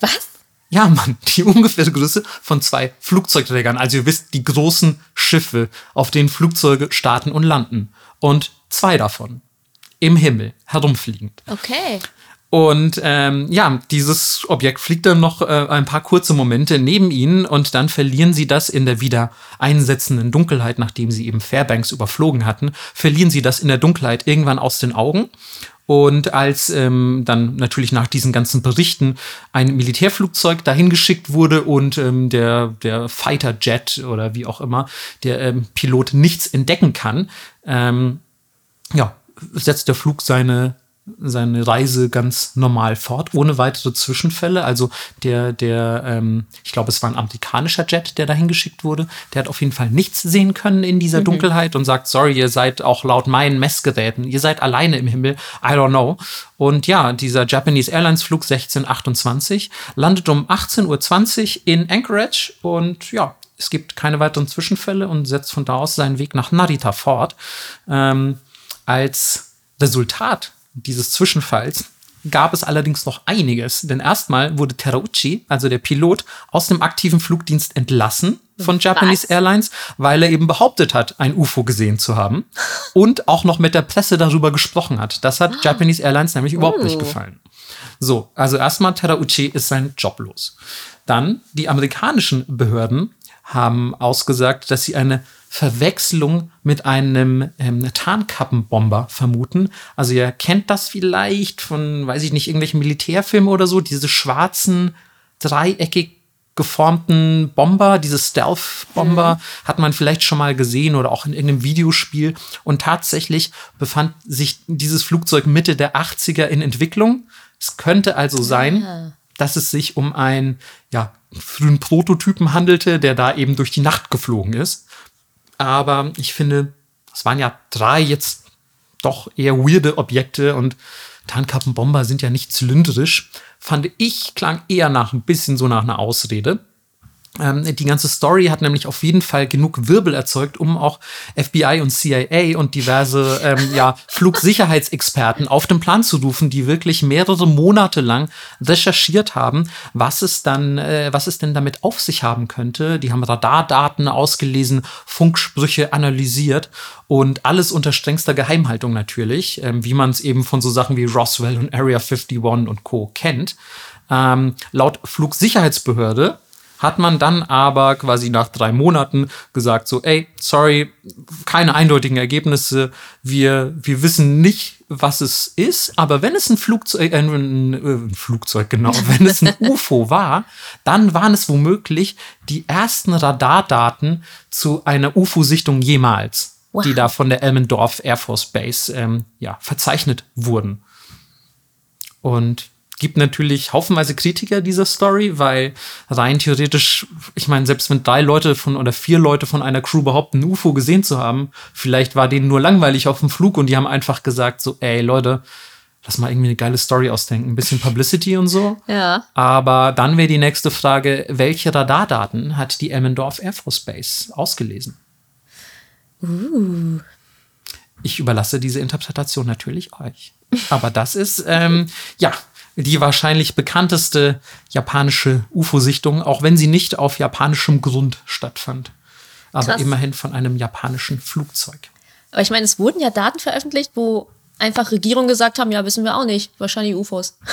A: Was?
B: Ja, Mann, die ungefähre Größe von zwei Flugzeugträgern. Also ihr wisst, die großen Schiffe, auf denen Flugzeuge starten und landen. Und zwei davon im Himmel herumfliegend.
A: Okay.
B: Und ähm, ja, dieses Objekt fliegt dann noch äh, ein paar kurze Momente neben ihnen und dann verlieren sie das in der wieder einsetzenden Dunkelheit, nachdem sie eben Fairbanks überflogen hatten, verlieren sie das in der Dunkelheit irgendwann aus den Augen. Und als ähm, dann natürlich nach diesen ganzen Berichten ein Militärflugzeug dahin geschickt wurde und ähm, der, der Fighter Jet oder wie auch immer, der ähm, Pilot nichts entdecken kann, ähm, ja, setzt der Flug seine seine Reise ganz normal fort, ohne weitere Zwischenfälle. Also der, der, ähm, ich glaube, es war ein amerikanischer Jet, der dahin geschickt wurde. Der hat auf jeden Fall nichts sehen können in dieser mhm. Dunkelheit und sagt, sorry, ihr seid auch laut meinen Messgeräten, ihr seid alleine im Himmel. I don't know. Und ja, dieser Japanese Airlines Flug 1628 landet um 18.20 Uhr in Anchorage und ja, es gibt keine weiteren Zwischenfälle und setzt von da aus seinen Weg nach Narita fort. Ähm, als Resultat dieses Zwischenfalls gab es allerdings noch einiges. Denn erstmal wurde Terauchi, also der Pilot, aus dem aktiven Flugdienst entlassen von Japanese Was? Airlines, weil er eben behauptet hat, ein UFO gesehen zu haben und auch noch mit der Presse darüber gesprochen hat. Das hat Japanese Airlines nämlich überhaupt nicht oh. gefallen. So, also erstmal Terauchi ist sein Job los. Dann die amerikanischen Behörden haben ausgesagt, dass sie eine Verwechslung mit einem ähm, Tarnkappenbomber vermuten. Also ihr kennt das vielleicht von, weiß ich nicht, irgendwelchen Militärfilmen oder so, diese schwarzen, dreieckig geformten Bomber, diese Stealth-Bomber, mhm. hat man vielleicht schon mal gesehen oder auch in irgendeinem Videospiel. Und tatsächlich befand sich dieses Flugzeug Mitte der 80er in Entwicklung. Es könnte also sein, ja. Dass es sich um einen ja, frühen Prototypen handelte, der da eben durch die Nacht geflogen ist. Aber ich finde, es waren ja drei jetzt doch eher weirde Objekte und Tarnkappenbomber sind ja nicht zylindrisch. Fand ich, klang eher nach ein bisschen so nach einer Ausrede. Ähm, die ganze Story hat nämlich auf jeden Fall genug Wirbel erzeugt, um auch FBI und CIA und diverse ähm, ja, Flugsicherheitsexperten auf den Plan zu rufen, die wirklich mehrere Monate lang recherchiert haben, was es dann, äh, was es denn damit auf sich haben könnte. Die haben Radardaten ausgelesen, Funksprüche analysiert und alles unter strengster Geheimhaltung natürlich, ähm, wie man es eben von so Sachen wie Roswell und Area 51 und Co. kennt. Ähm, laut Flugsicherheitsbehörde hat man dann aber quasi nach drei Monaten gesagt, so, ey, sorry, keine eindeutigen Ergebnisse, wir, wir wissen nicht, was es ist, aber wenn es ein Flugzeug, äh, ein, äh, Flugzeug, genau, wenn es ein UFO war, dann waren es womöglich die ersten Radardaten zu einer UFO-Sichtung jemals, wow. die da von der Elmendorf Air Force Base ähm, ja, verzeichnet wurden. Und gibt natürlich haufenweise Kritiker dieser Story, weil rein theoretisch, ich meine, selbst wenn drei Leute von oder vier Leute von einer Crew behaupten, ein UFO gesehen zu haben, vielleicht war denen nur langweilig auf dem Flug und die haben einfach gesagt, so, ey Leute, lass mal irgendwie eine geile Story ausdenken, ein bisschen Publicity und so.
A: Ja.
B: Aber dann wäre die nächste Frage, welche Radardaten hat die Emmendorf Air Force Base ausgelesen?
A: Uh.
B: Ich überlasse diese Interpretation natürlich euch. Aber das ist, ähm, ja, die wahrscheinlich bekannteste japanische UFO-Sichtung, auch wenn sie nicht auf japanischem Grund stattfand. Aber Krass. immerhin von einem japanischen Flugzeug.
A: Aber ich meine, es wurden ja Daten veröffentlicht, wo einfach Regierungen gesagt haben, ja, wissen wir auch nicht, wahrscheinlich UFOs.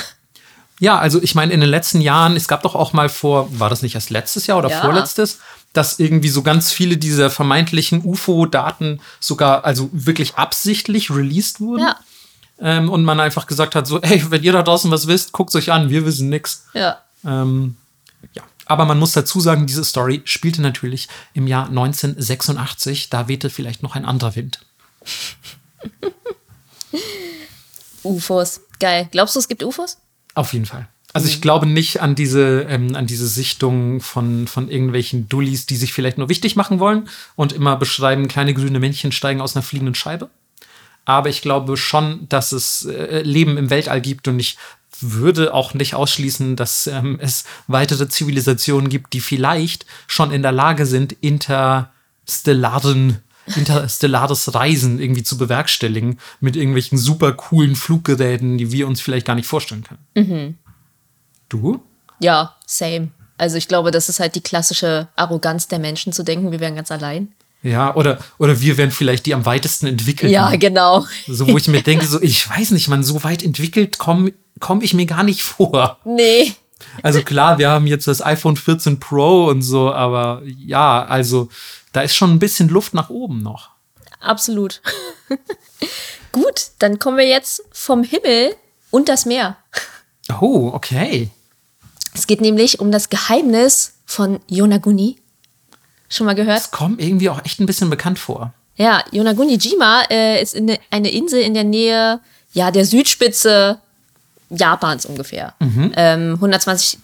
B: Ja, also ich meine, in den letzten Jahren, es gab doch auch mal vor, war das nicht erst letztes Jahr oder ja. vorletztes, dass irgendwie so ganz viele dieser vermeintlichen UFO-Daten sogar, also wirklich absichtlich released wurden. Ja ähm, und man einfach gesagt hat, so, ey, wenn ihr da draußen was wisst, guckt euch an, wir wissen nix.
A: Ja.
B: Ähm, ja. Aber man muss dazu sagen, diese Story spielte natürlich im Jahr 1986. Da wehte vielleicht noch ein anderer Wind.
A: UFOs. Geil. Glaubst du, es gibt UFOs?
B: Auf jeden Fall. Also ich mhm. glaube nicht an diese, ähm, an diese Sichtung von, von irgendwelchen Dullis, die sich vielleicht nur wichtig machen wollen und immer beschreiben, kleine grüne Männchen steigen aus einer fliegenden Scheibe aber ich glaube schon, dass es äh, Leben im Weltall gibt und ich würde auch nicht ausschließen, dass ähm, es weitere Zivilisationen gibt, die vielleicht schon in der Lage sind, interstellaren interstellares Reisen irgendwie zu bewerkstelligen mit irgendwelchen super coolen Fluggeräten, die wir uns vielleicht gar nicht vorstellen können.
A: Mhm.
B: Du?
A: Ja, same. Also ich glaube, das ist halt die klassische Arroganz der Menschen zu denken, wir wären ganz allein.
B: Ja, oder, oder wir wären vielleicht die am weitesten entwickelten.
A: Ja, genau.
B: So, wo ich mir denke, so, ich weiß nicht, man, so weit entwickelt komme komm ich mir gar nicht vor.
A: Nee.
B: Also klar, wir haben jetzt das iPhone 14 Pro und so, aber ja, also da ist schon ein bisschen Luft nach oben noch.
A: Absolut. Gut, dann kommen wir jetzt vom Himmel und das Meer.
B: Oh, okay.
A: Es geht nämlich um das Geheimnis von Yonaguni. Schon mal gehört?
B: Das kommt irgendwie auch echt ein bisschen bekannt vor.
A: Ja, Yonaguni-jima äh, ist in eine Insel in der Nähe ja, der Südspitze Japans ungefähr. Ähm, 120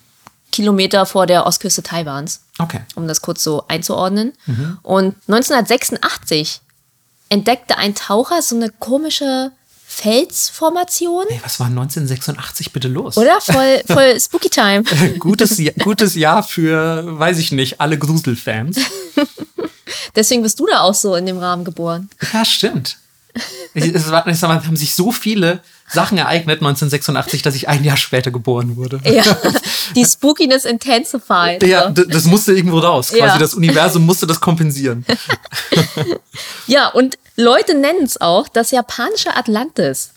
A: Kilometer vor der Ostküste Taiwans,
B: Okay.
A: um das kurz so einzuordnen. Und 1986 entdeckte ein Taucher so eine komische Felsformation.
B: Ey, was war 1986 bitte los?
A: Oder? Voll, voll Spooky Time.
B: Gutes, Jahr- gutes Jahr für, weiß ich nicht, alle Gruselfans.
A: Deswegen bist du da auch so in dem Rahmen geboren.
B: Ja, stimmt. Es war, mal, haben sich so viele Sachen ereignet 1986, dass ich ein Jahr später geboren wurde.
A: Ja, die Spookiness intensified.
B: Ja, d- das musste irgendwo raus. Quasi
A: Ja.
B: das Universum musste das kompensieren.
A: ja, und Leute nennen es auch das japanische Atlantis.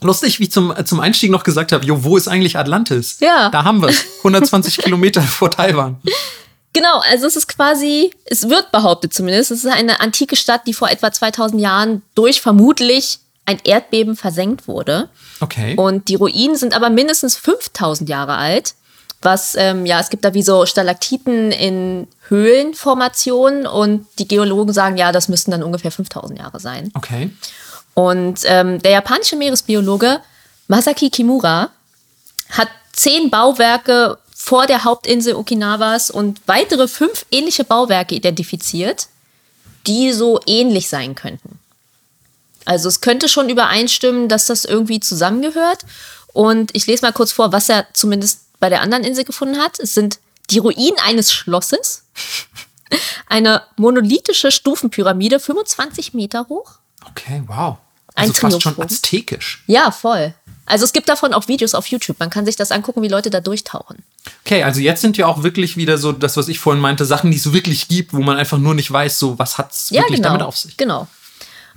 B: Lustig, wie ich zum, zum Einstieg noch gesagt habe, jo, wo ist eigentlich Atlantis?
A: Ja.
B: Da haben wir es. 120 Kilometer vor Taiwan.
A: Genau, also es ist quasi, es wird behauptet zumindest, es ist eine antike Stadt, die vor etwa 2000 Jahren durch vermutlich ein Erdbeben versenkt wurde.
B: Okay.
A: Und die Ruinen sind aber mindestens 5000 Jahre alt. Was, ähm, ja, es gibt da wie so Stalaktiten in Höhlenformationen und die Geologen sagen, ja, das müssten dann ungefähr 5000 Jahre sein.
B: Okay.
A: Und ähm, der japanische Meeresbiologe Masaki Kimura hat zehn Bauwerke vor der Hauptinsel Okinawas und weitere fünf ähnliche Bauwerke identifiziert, die so ähnlich sein könnten. Also es könnte schon übereinstimmen, dass das irgendwie zusammengehört. Und ich lese mal kurz vor, was er zumindest bei der anderen Insel gefunden hat. Es sind die Ruinen eines Schlosses, eine monolithische Stufenpyramide, 25 Meter hoch,
B: Okay, wow.
A: Ein
B: Also fast schon aztekisch.
A: Ja, voll. Also es gibt davon auch Videos auf YouTube. Man kann sich das angucken, wie Leute da durchtauchen.
B: Okay, also jetzt sind ja auch wirklich wieder so das, was ich vorhin meinte, Sachen, die es so wirklich gibt, wo man einfach nur nicht weiß, so was hat es
A: Ja,
B: wirklich
A: genau.
B: damit auf sich.
A: Genau.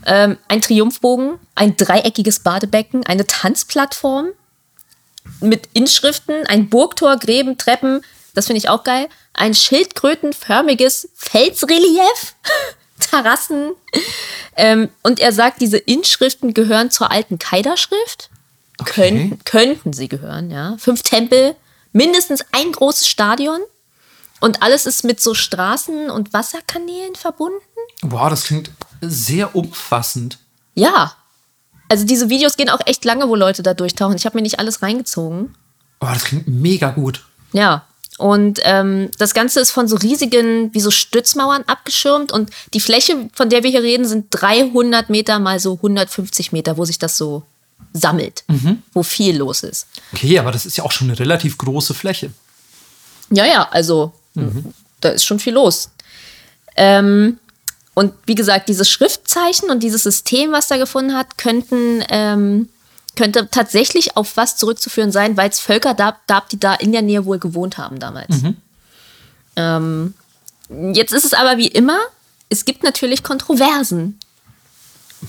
A: Ähm, ein Triumphbogen, ein dreieckiges Badebecken, eine Tanzplattform mit Inschriften, ein Burgtor, Gräben, Treppen, das finde ich auch geil, ein schildkrötenförmiges Felsrelief, Terrassen. Ähm, und er sagt, diese Inschriften gehören zur alten Kaiderschrift.
B: Okay.
A: Könnten, könnten sie gehören, ja. Fünf Tempel, mindestens ein großes Stadion. Und alles ist mit so Straßen und Wasserkanälen verbunden.
B: Wow, das klingt sehr umfassend.
A: Ja. Also diese Videos gehen auch echt lange, wo Leute da durchtauchen. Ich habe mir nicht alles reingezogen.
B: Oh, das klingt mega gut.
A: Ja. Und ähm, das Ganze ist von so riesigen, wie so Stützmauern abgeschirmt. Und die Fläche, von der wir hier reden, sind 300 Meter mal so 150 Meter, wo sich das so sammelt, wo viel los ist.
B: Okay, aber das ist ja auch schon eine relativ große Fläche.
A: Ja, ja, also da ist schon viel los. Ähm, und wie gesagt, diese Schriftzeichen und dieses System, was da gefunden hat, könnten ähm, könnte tatsächlich auf was zurückzuführen sein, weil es Völker gab, die da in der Nähe wohl gewohnt haben damals. Ähm, jetzt ist es aber wie immer, es gibt natürlich Kontroversen.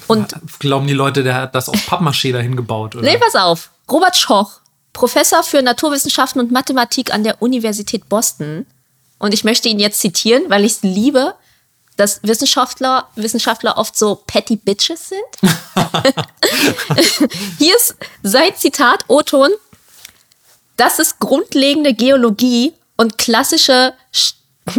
A: Und
B: Glauben die Leute, der hat das aus Pappmaché dahin gebaut, oder?
A: Nee, pass auf. Robert Schoch, Professor für Naturwissenschaften und Mathematik an der Universität Boston. Und ich möchte ihn jetzt zitieren, weil ich es liebe, dass Wissenschaftler, Wissenschaftler oft so petty bitches sind. Hier ist sein Zitat, O-Ton. Das ist grundlegende Geologie und klassische St-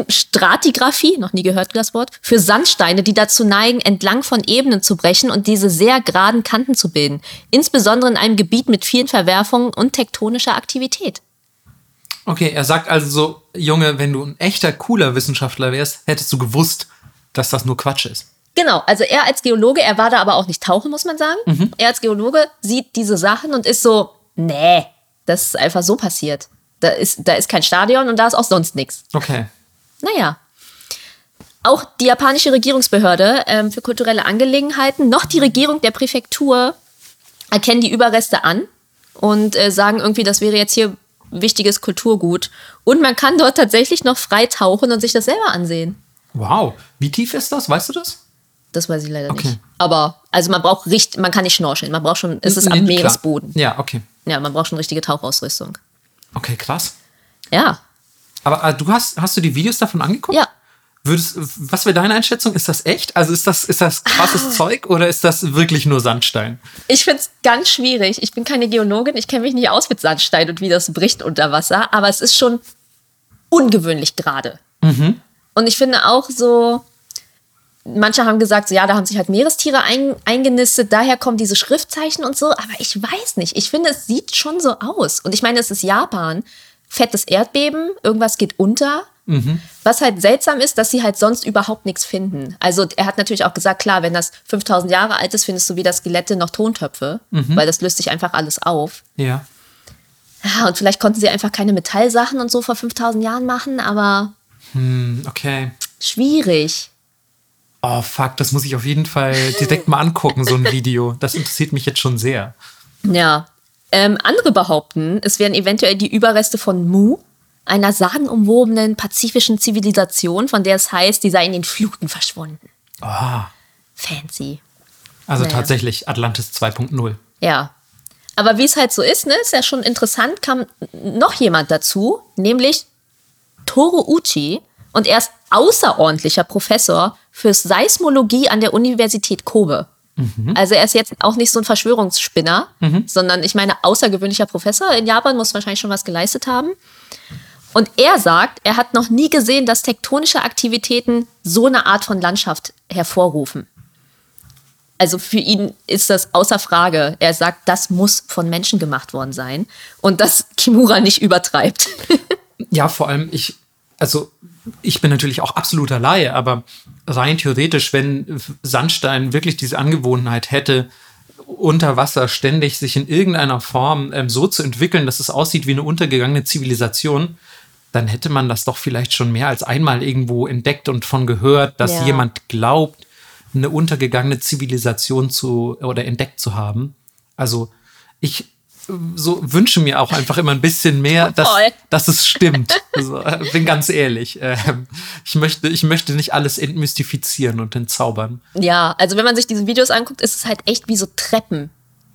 A: Stratigraphie, noch nie gehört das Wort, für Sandsteine, die dazu neigen, entlang von Ebenen zu brechen und diese sehr geraden Kanten zu bilden. Insbesondere in einem Gebiet mit vielen Verwerfungen und tektonischer Aktivität.
B: Okay, er sagt also so, Junge, wenn du ein echter cooler Wissenschaftler wärst, hättest du gewusst, dass das nur Quatsch ist.
A: Genau, also er als Geologe, er war da aber auch nicht tauchen, muss man sagen. Er als Geologe sieht diese Sachen und ist so, nee, das ist einfach so passiert. Da ist, da ist kein Stadion und da ist auch sonst nichts.
B: Okay.
A: Naja. Auch die japanische Regierungsbehörde ähm, für kulturelle Angelegenheiten, noch die Regierung der Präfektur erkennen die Überreste an und äh, sagen irgendwie, das wäre jetzt hier wichtiges Kulturgut. Und man kann dort tatsächlich noch frei tauchen und sich das selber ansehen.
B: Wow. Wie tief ist das? Weißt du das?
A: Das weiß ich leider
B: Okay.
A: nicht. Aber, also man braucht richtig, man kann nicht schnorcheln. Man braucht schon, es ist
B: Nee,
A: am. Meeresboden.
B: Ja, okay.
A: Ja, man braucht schon richtige Tauchausrüstung.
B: Okay, krass.
A: Ja.
B: Aber äh, du hast, hast du die Videos davon angeguckt?
A: Ja.
B: Würdest, was wäre deine Einschätzung? Ist das echt? Also ist das, ist das krasses
A: Ah.
B: Zeug oder ist das wirklich nur Sandstein?
A: Ich finde es ganz schwierig. Ich bin keine Geologin, ich kenne mich nicht aus mit Sandstein und wie das bricht unter Wasser, aber es ist schon ungewöhnlich gerade. Und ich finde auch so, manche haben gesagt, so, ja, da haben sich halt Meerestiere ein, eingenistet, daher kommen diese Schriftzeichen und so, aber ich weiß nicht. Ich finde, es sieht schon so aus. Und ich meine, es ist Japan, fettes Erdbeben, irgendwas geht unter. Was halt seltsam ist, dass sie halt sonst überhaupt nichts finden. Also er hat natürlich auch gesagt, klar, wenn das 5000 Jahre alt ist, findest du weder Skelette noch Tontöpfe, weil das löst sich einfach alles auf.
B: Ja.
A: Ja, und vielleicht konnten sie einfach keine Metallsachen und so vor 5000 Jahren machen, aber
B: Hm, okay.
A: schwierig.
B: Oh, fuck, das muss ich auf jeden Fall direkt mal angucken, so ein Video. Das interessiert mich jetzt schon sehr.
A: Ja. Ähm, andere behaupten, es wären eventuell die Überreste von Mu, einer sagenumwobenen pazifischen Zivilisation, von der es heißt, die sei in den Fluten verschwunden.
B: Oh,
A: Fancy.
B: also
A: Naja.
B: tatsächlich Atlantis 2.0.
A: Ja. Aber wie es halt so ist, ne, ist ja schon interessant, kam noch jemand dazu, nämlich Toru Uchi. Und er ist außerordentlicher Professor für Seismologie an der Universität Kobe. Also er ist jetzt auch nicht so ein Verschwörungsspinner, sondern ich meine außergewöhnlicher Professor. In Japan muss wahrscheinlich schon was geleistet haben. Und er sagt, er hat noch nie gesehen, dass tektonische Aktivitäten so eine Art von Landschaft hervorrufen. Also für ihn ist das außer Frage. Er sagt, das muss von Menschen gemacht worden sein und dass Kimura nicht übertreibt.
B: Ja, vor allem ich, also ich bin natürlich auch absoluter Laie, aber rein theoretisch, wenn Sandstein wirklich diese Angewohnheit hätte, unter Wasser ständig sich in irgendeiner Form ähm, so zu entwickeln, dass es aussieht wie eine untergegangene Zivilisation, dann hätte man das doch vielleicht schon mehr als einmal irgendwo entdeckt und von gehört, dass
A: Ja.
B: jemand glaubt, eine untergegangene Zivilisation zu oder entdeckt zu haben. Also ich so wünsche mir auch einfach immer ein bisschen mehr, dass, dass es stimmt. Also, bin ganz ehrlich. Ähm, ich, möchte, ich möchte nicht alles entmystifizieren und entzaubern.
A: ja, also wenn man sich diese Videos anguckt, ist es halt echt wie so Treppen.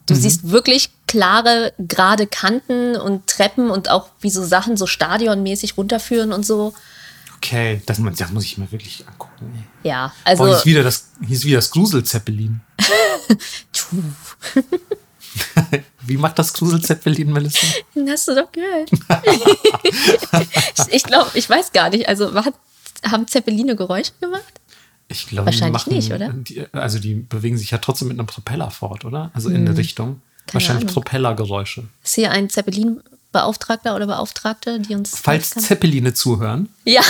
A: Du siehst wirklich klare, gerade Kanten und Treppen und auch wie so Sachen so stadionmäßig runterführen und so.
B: Okay, das, das muss ich mir wirklich angucken.
A: Ja,
B: Boah, hier
A: also
B: ist wieder das, hier ist wieder das Gruselzeppelin. Wie macht das Gruselzeppelin, Melissa?
A: hast du doch gehört. ich glaube, ich weiß gar nicht. Also hat, haben Zeppeline Geräusche gemacht?
B: Ich glaube,
A: Wahrscheinlich
B: die machen,
A: nicht, oder?
B: Die, also die bewegen sich ja trotzdem mit einem Propeller fort, oder? Also in eine Richtung. Wahrscheinlich
A: Ahnung.
B: Propellergeräusche.
A: Ist hier ein Zeppelin-Beauftragter oder Beauftragte, die uns.
B: Falls? Zeppeline zuhören,
A: Ja.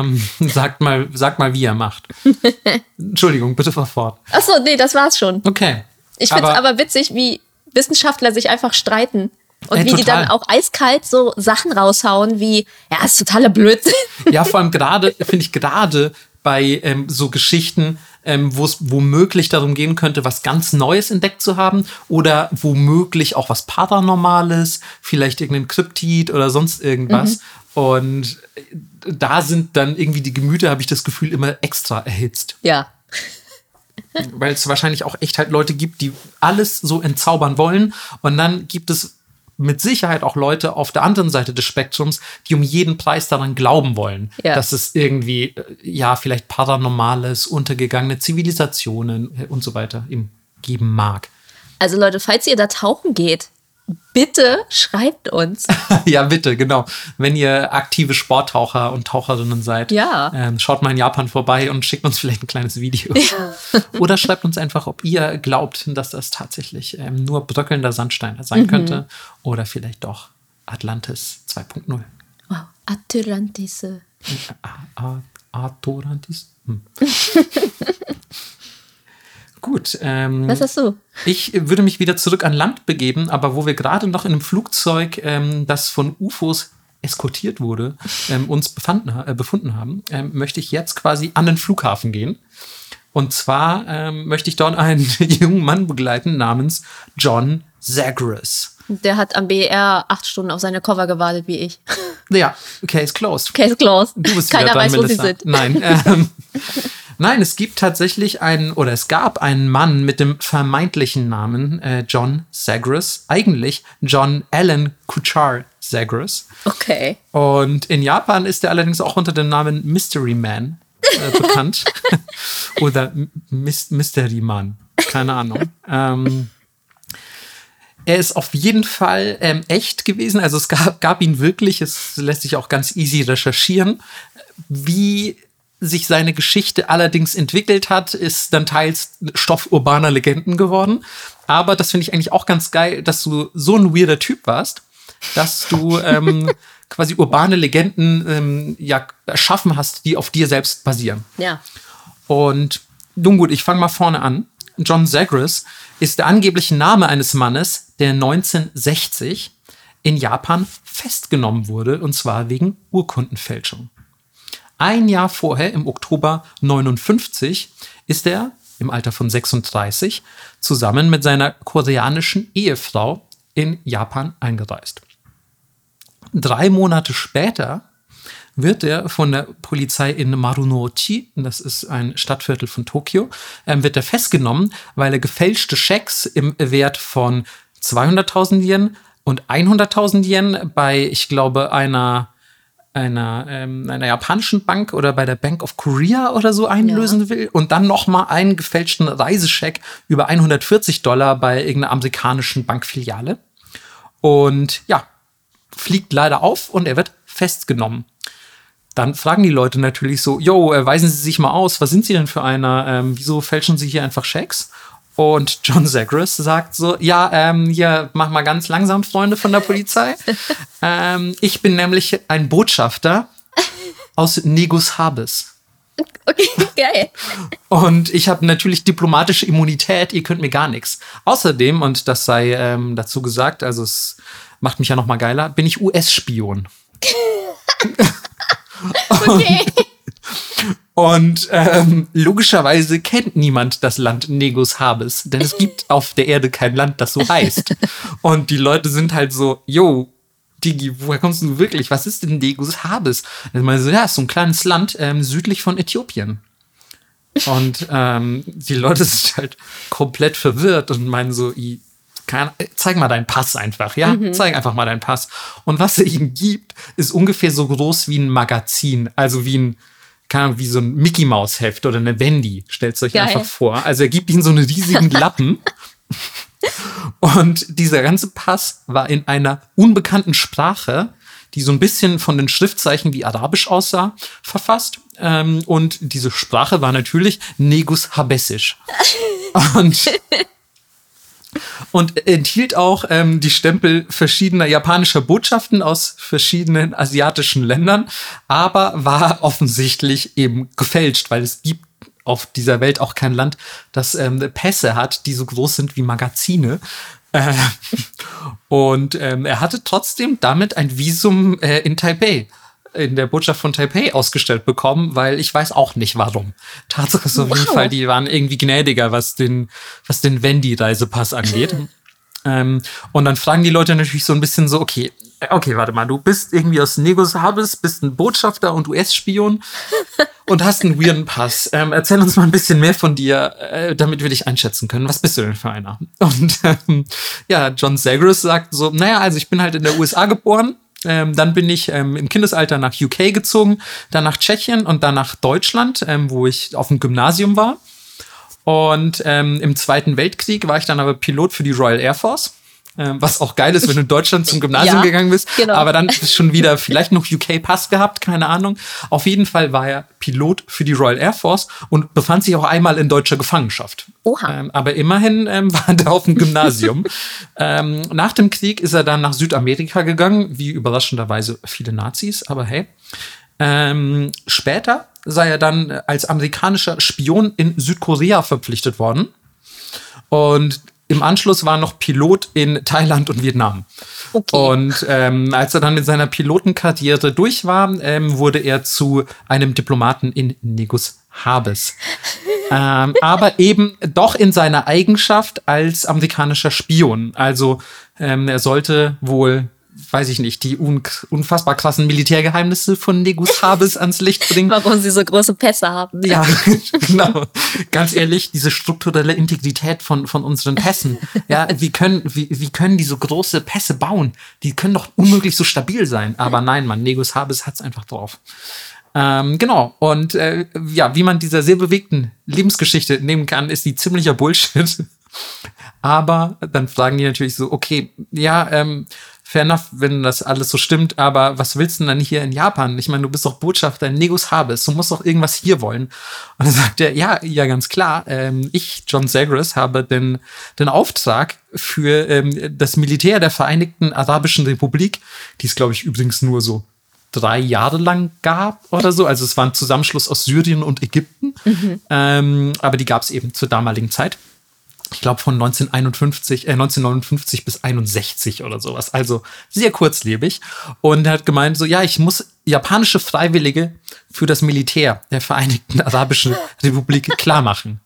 B: ähm, sagt, mal, sagt mal, wie er macht. Entschuldigung, bitte fahr fort.
A: Achso, nee, das war's schon.
B: Okay.
A: Ich finde es aber witzig, wie Wissenschaftler sich einfach streiten. Und
B: Ey,
A: wie die
B: total.
A: dann auch eiskalt so Sachen raushauen wie, ja, ist totaler Blödsinn.
B: Ja, vor allem gerade, finde ich gerade bei ähm, so Geschichten, ähm, wo es womöglich darum gehen könnte, was ganz Neues entdeckt zu haben oder womöglich auch was Paranormales, vielleicht irgendein Kryptid oder sonst irgendwas. Und äh, da sind dann irgendwie die Gemüter, habe ich das Gefühl, immer extra erhitzt.
A: Ja.
B: Weil es wahrscheinlich auch echt halt Leute gibt, die alles so entzaubern wollen. Und dann gibt es mit Sicherheit auch Leute auf der anderen Seite des Spektrums, die um jeden Preis daran glauben wollen,
A: Ja.
B: dass es irgendwie, äh, ja, vielleicht paranormales, untergegangene Zivilisationen äh, und so weiter eben geben mag.
A: Also Leute, falls ihr da tauchen geht, bitte schreibt uns.
B: ja, bitte, genau. Wenn ihr aktive Sporttaucher und Taucherinnen seid,
A: Ja.
B: ähm, schaut mal in Japan vorbei und schickt uns vielleicht ein kleines Video. Oder schreibt uns einfach, ob ihr glaubt, dass das tatsächlich ähm, nur bröckelnder Sandstein sein
A: Mhm.
B: könnte oder vielleicht doch Atlantis 2.0.
A: Wow. Atlantis.
B: A- A- Atlantis? Hm. Gut. Ähm,
A: Was hast du?
B: Ich würde mich wieder zurück an Land begeben, aber wo wir gerade noch in einem Flugzeug, ähm, das von UFOs eskortiert wurde, ähm, uns befanden, äh, befunden haben, ähm, möchte ich jetzt quasi an den Flughafen gehen. Und zwar ähm, möchte ich dort einen jungen Mann begleiten namens John Zagreus.
A: Der hat am BR acht Stunden auf seine Cover gewartet, wie ich.
B: Ja, case closed.
A: Case closed.
B: Du bist
A: Keiner
B: wieder dran,
A: weiß, wo sie
B: Melissa.
A: sind.
B: Nein. Ähm, nein, es gibt tatsächlich einen, oder es gab einen Mann mit dem vermeintlichen Namen äh, John Zagreus. Eigentlich John Allen Kuchar Zagreus.
A: Okay.
B: Und in Japan ist er allerdings auch unter dem Namen Mystery Man äh, bekannt. Oder M- Mys Mystery Man. Keine Ahnung. ähm, er ist auf jeden Fall ähm, echt gewesen. Also es gab, gab ihn wirklich, es lässt sich auch ganz easy recherchieren. Wie sich seine Geschichte allerdings entwickelt hat, ist dann teils Stoff urbaner Legenden geworden. Aber das finde ich eigentlich auch ganz geil, dass du so ein weirder Typ warst, dass du ähm, quasi urbane Legenden ähm, ja, erschaffen hast, die auf dir selbst basieren.
A: Ja.
B: Und nun gut, ich fange mal vorne an. John Zagreus ist der angebliche Name eines Mannes, der 1960 in Japan festgenommen wurde, und zwar wegen Urkundenfälschung. Ein Jahr vorher, im Oktober 59, ist er im Alter von 36 zusammen mit seiner koreanischen Ehefrau in Japan eingereist. Drei Monate später wird er von der Polizei in Marunouchi, das ist ein Stadtviertel von Tokio, ähm, wird er festgenommen, weil er gefälschte Schecks im Wert von 200.000 Yen und 100.000 Yen bei, ich glaube, einer einer, ähm, einer japanischen Bank oder bei der Bank of Korea oder so einlösen will und dann noch mal einen gefälschten Reisescheck über 140 Dollar bei irgendeiner amerikanischen Bankfiliale. Und ja, fliegt leider auf und er wird festgenommen. Dann fragen die Leute natürlich so, yo, äh, weisen Sie sich mal aus, was sind Sie denn für einer? Ähm, wieso fälschen Sie hier einfach Schecks? Und John Zagreus sagt so, ja, ähm, hier, mach mal ganz langsam, Freunde von der Polizei. ähm, ich bin nämlich ein Botschafter aus Negus Habes.
A: Okay, geil.
B: Und ich habe natürlich diplomatische Immunität, ihr könnt mir gar nichts. Außerdem, und das sei ähm, dazu gesagt, also es macht mich ja noch mal geiler, bin ich US-Spion.
A: Okay.
B: Und ähm, logischerweise kennt niemand das Land Negus Habes, denn es gibt auf der Erde kein Land, das so heißt. Und die Leute sind halt so, yo, Digi, woher kommst du wirklich? Was ist denn Negus Habes? Und ich so, ja, ist so ein kleines Land ähm, südlich von Äthiopien. Und ähm, die Leute sind halt komplett verwirrt und meinen so, keine, zeig mal deinen Pass einfach, ja? Zeig einfach mal deinen Pass. Und was er ihm gibt, ist ungefähr so groß wie ein Magazin, also wie ein, keine Ahnung, wie so ein Mickey Maus Heft oder eine Wendy. Stellt euch
A: Geil.
B: einfach vor. Also er gibt ihnen so einen riesigen Lappen. Und dieser ganze Pass war in einer unbekannten Sprache, die so ein bisschen von den Schriftzeichen wie Arabisch aussah, verfasst. Ähm, und diese Sprache war natürlich Negus Habessisch. Und, und enthielt auch ähm, die Stempel verschiedener japanischer Botschaften aus verschiedenen asiatischen Ländern, aber war offensichtlich eben gefälscht, weil es gibt auf dieser Welt auch kein Land, das ähm, Pässe hat, die so groß sind wie Magazine. Äh, und ähm, er hatte trotzdem damit ein Visum äh, in Taipei, in der Botschaft von Taipei ausgestellt bekommen, weil ich weiß auch nicht warum. Tatsache ist auf jeden. Fall, die waren irgendwie gnädiger, was den, was den Wendy-Reisepass angeht. Ähm, und dann fragen die Leute natürlich so ein bisschen so, okay, äh, okay, warte mal, du bist irgendwie aus Negos Habes, bist ein Botschafter und US-Spion und hast einen weirden Pass. Ähm, erzähl uns mal ein bisschen mehr von dir, äh, damit wir dich einschätzen können. Was bist du denn für einer? Und ähm, ja, John Zagreus sagt so, naja, also ich bin halt in der USA geboren. Ähm, dann bin ich ähm, im Kindesalter nach UK gezogen, dann nach Tschechien und dann nach Deutschland, ähm, wo ich auf dem Gymnasium war. Und ähm, im Zweiten Weltkrieg war ich dann aber Pilot für die Royal Air Force. Ähm, was auch geil ist, wenn du in Deutschland zum Gymnasium
A: Ja,
B: gegangen bist.
A: genau.
B: Aber dann ist schon wieder vielleicht noch UK-Pass gehabt, keine Ahnung. Auf jeden Fall war er Pilot für die Royal Air Force und befand sich auch einmal in deutscher Gefangenschaft.
A: Oha.
B: Ähm, aber immerhin ähm, war er auf dem Gymnasium. ähm, nach dem Krieg ist er dann nach Südamerika gegangen, wie überraschenderweise viele Nazis, aber hey. Ähm, später sei er dann als amerikanischer Spion in Südkorea verpflichtet worden. Und im Anschluss war er noch Pilot in Thailand und Vietnam.
A: Okay.
B: Und ähm, als er dann mit seiner Pilotenkarriere durch war, ähm, wurde er zu einem Diplomaten in Negus Habes ähm, aber eben doch in seiner Eigenschaft als amerikanischer Spion. Also ähm, er sollte wohl weiß ich nicht, die un unfassbar krassen Militärgeheimnisse von Negus Habes ans Licht bringen.
A: Warum sie so große Pässe haben.
B: Ja, genau. Ganz ehrlich, diese strukturelle Integrität von, von unseren Pässen. Ja, wie können, wie, wie können die so große Pässe bauen? Die können doch unmöglich so stabil sein. Aber nein, man, Negus Habes hat's einfach drauf. Ähm, genau. Und äh, ja, wie man dieser sehr bewegten Lebensgeschichte nehmen kann, ist die ziemlicher Bullshit. Aber dann fragen die natürlich so, okay, ja, ähm, fair enough, wenn das alles so stimmt, aber was willst du denn dann hier in Japan? Ich meine, du bist doch Botschafter in Negus Habes, du musst doch irgendwas hier wollen. Und dann sagt er, ja, ja, ganz klar, ähm, ich, John Zagres, habe den, den Auftrag für ähm, das Militär der Vereinigten Arabischen Republik, die es, glaube ich, übrigens nur so drei Jahre lang gab oder so. Also es war ein Zusammenschluss aus Syrien und Ägypten. Mhm. Ähm, aber die gab es eben zur damaligen Zeit. Ich glaube von 1951, äh, 1959 bis 61 oder sowas. Also sehr kurzlebig. Und er hat gemeint, so ja, ich muss japanische Freiwillige für das Militär der Vereinigten Arabischen Republik klar machen.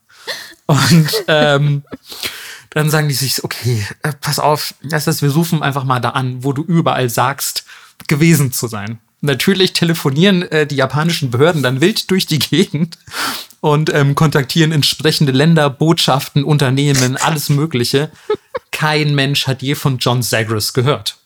B: Und ähm, dann sagen die sich, okay, äh, pass auf, das heißt, wir rufen einfach mal da an, wo du überall sagst, gewesen zu sein. Natürlich telefonieren äh, die japanischen Behörden dann wild durch die Gegend und ähm, kontaktieren entsprechende Länder, Botschaften, Unternehmen, alles Mögliche. Kein Mensch hat je von John Zagres gehört.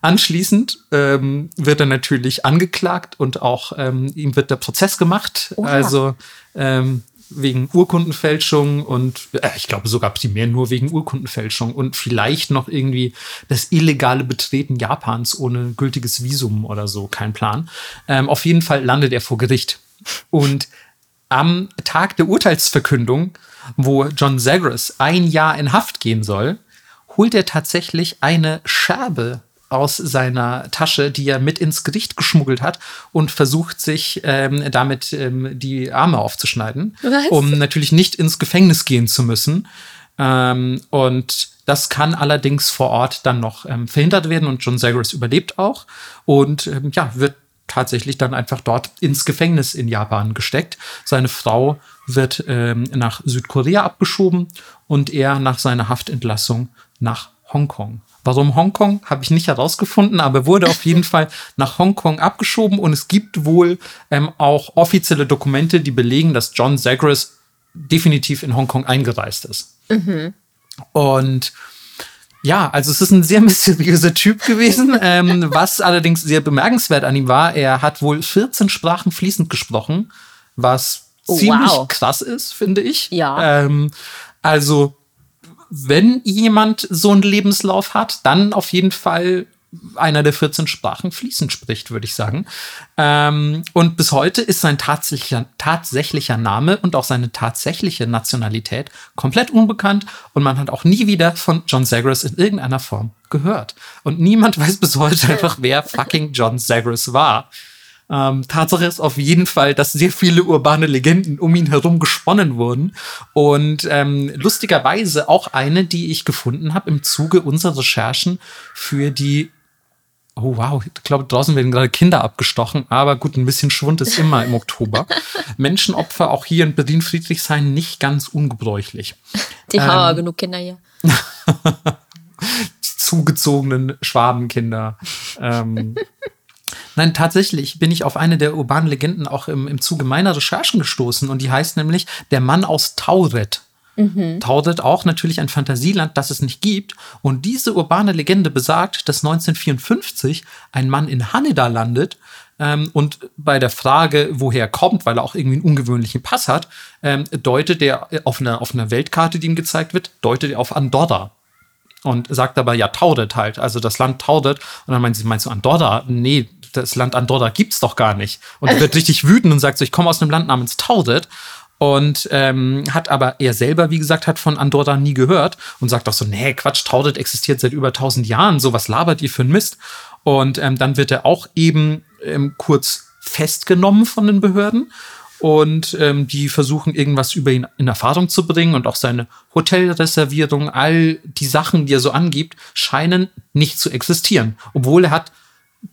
B: Anschließend ähm, wird er natürlich angeklagt und auch ähm, ihm wird der Prozess gemacht. Oha. Also ähm, wegen Urkundenfälschung und äh, ich glaube sogar primär nur wegen Urkundenfälschung und vielleicht noch irgendwie das illegale Betreten Japans ohne gültiges Visum oder so, kein Plan. Ähm, auf jeden Fall landet er vor Gericht. Und am Tag der Urteilsverkündung, wo John Zagres ein Jahr in Haft gehen soll, holt er tatsächlich eine Scherbe aus seiner Tasche, die er mit ins Gericht geschmuggelt hat und versucht sich ähm, damit ähm, die Arme aufzuschneiden, Was? um natürlich nicht ins Gefängnis gehen zu müssen. Ähm, und das kann allerdings vor Ort dann noch ähm, verhindert werden und John Zagres überlebt auch und ähm, ja, wird tatsächlich dann einfach dort ins Gefängnis in Japan gesteckt. Seine Frau wird ähm, nach Südkorea abgeschoben und er nach seiner Haftentlassung nach Hongkong. Warum Hongkong, habe ich nicht herausgefunden, aber wurde auf jeden Fall nach Hongkong abgeschoben und es gibt wohl ähm, auch offizielle Dokumente, die belegen, dass John Zagres definitiv in Hongkong eingereist ist. Mhm. Und ja, also es ist ein sehr mysteriöser Typ gewesen, ähm, was allerdings sehr bemerkenswert an ihm war. Er hat wohl 14 Sprachen fließend gesprochen, was oh, ziemlich wow. krass ist, finde ich.
A: Ja.
B: Ähm, also wenn jemand so einen Lebenslauf hat, dann auf jeden Fall einer der 14 Sprachen fließend spricht, würde ich sagen. Ähm, und bis heute ist sein tatsächlicher, tatsächlicher Name und auch seine tatsächliche Nationalität komplett unbekannt und man hat auch nie wieder von John Zagres in irgendeiner Form gehört. Und niemand weiß bis heute einfach, wer fucking John Zagres war. Ähm, Tatsache ist auf jeden Fall, dass sehr viele urbane Legenden um ihn herum gesponnen wurden. Und ähm, lustigerweise auch eine, die ich gefunden habe im Zuge unserer Recherchen für die Oh wow, ich glaube, draußen werden gerade Kinder abgestochen, aber gut, ein bisschen Schwund ist immer im Oktober. Menschenopfer auch hier in Berlin-Friedrichshain nicht ganz ungebräuchlich.
A: Die ähm, haben genug Kinder hier.
B: zugezogenen Schwabenkinder. ähm, Nein, tatsächlich bin ich auf eine der urbanen Legenden auch im, im Zuge meiner Recherchen gestoßen und die heißt nämlich Der Mann aus Tauret. Mhm. Tauret auch natürlich ein Fantasieland, das es nicht gibt. Und diese urbane Legende besagt, dass 1954 ein Mann in Haneda landet ähm, und bei der Frage, woher er kommt, weil er auch irgendwie einen ungewöhnlichen Pass hat, ähm, deutet er auf einer, auf einer Weltkarte, die ihm gezeigt wird, deutet er auf Andorra und sagt aber ja Tauret halt, also das Land Tauret. Und dann meint sie, meinst du Andorra? Nee, das Land Andorra gibt's doch gar nicht. Und er wird richtig wütend und sagt so, ich komme aus einem Land namens Taudet. Und ähm, hat aber er selber, wie gesagt, hat von Andorra nie gehört und sagt auch so, nee, Quatsch, Taudet existiert seit über tausend Jahren, so was labert ihr für ein Mist. Und ähm, dann wird er auch eben ähm, kurz festgenommen von den Behörden und ähm, die versuchen irgendwas über ihn in Erfahrung zu bringen und auch seine Hotelreservierung, all die Sachen, die er so angibt, scheinen nicht zu existieren, obwohl er hat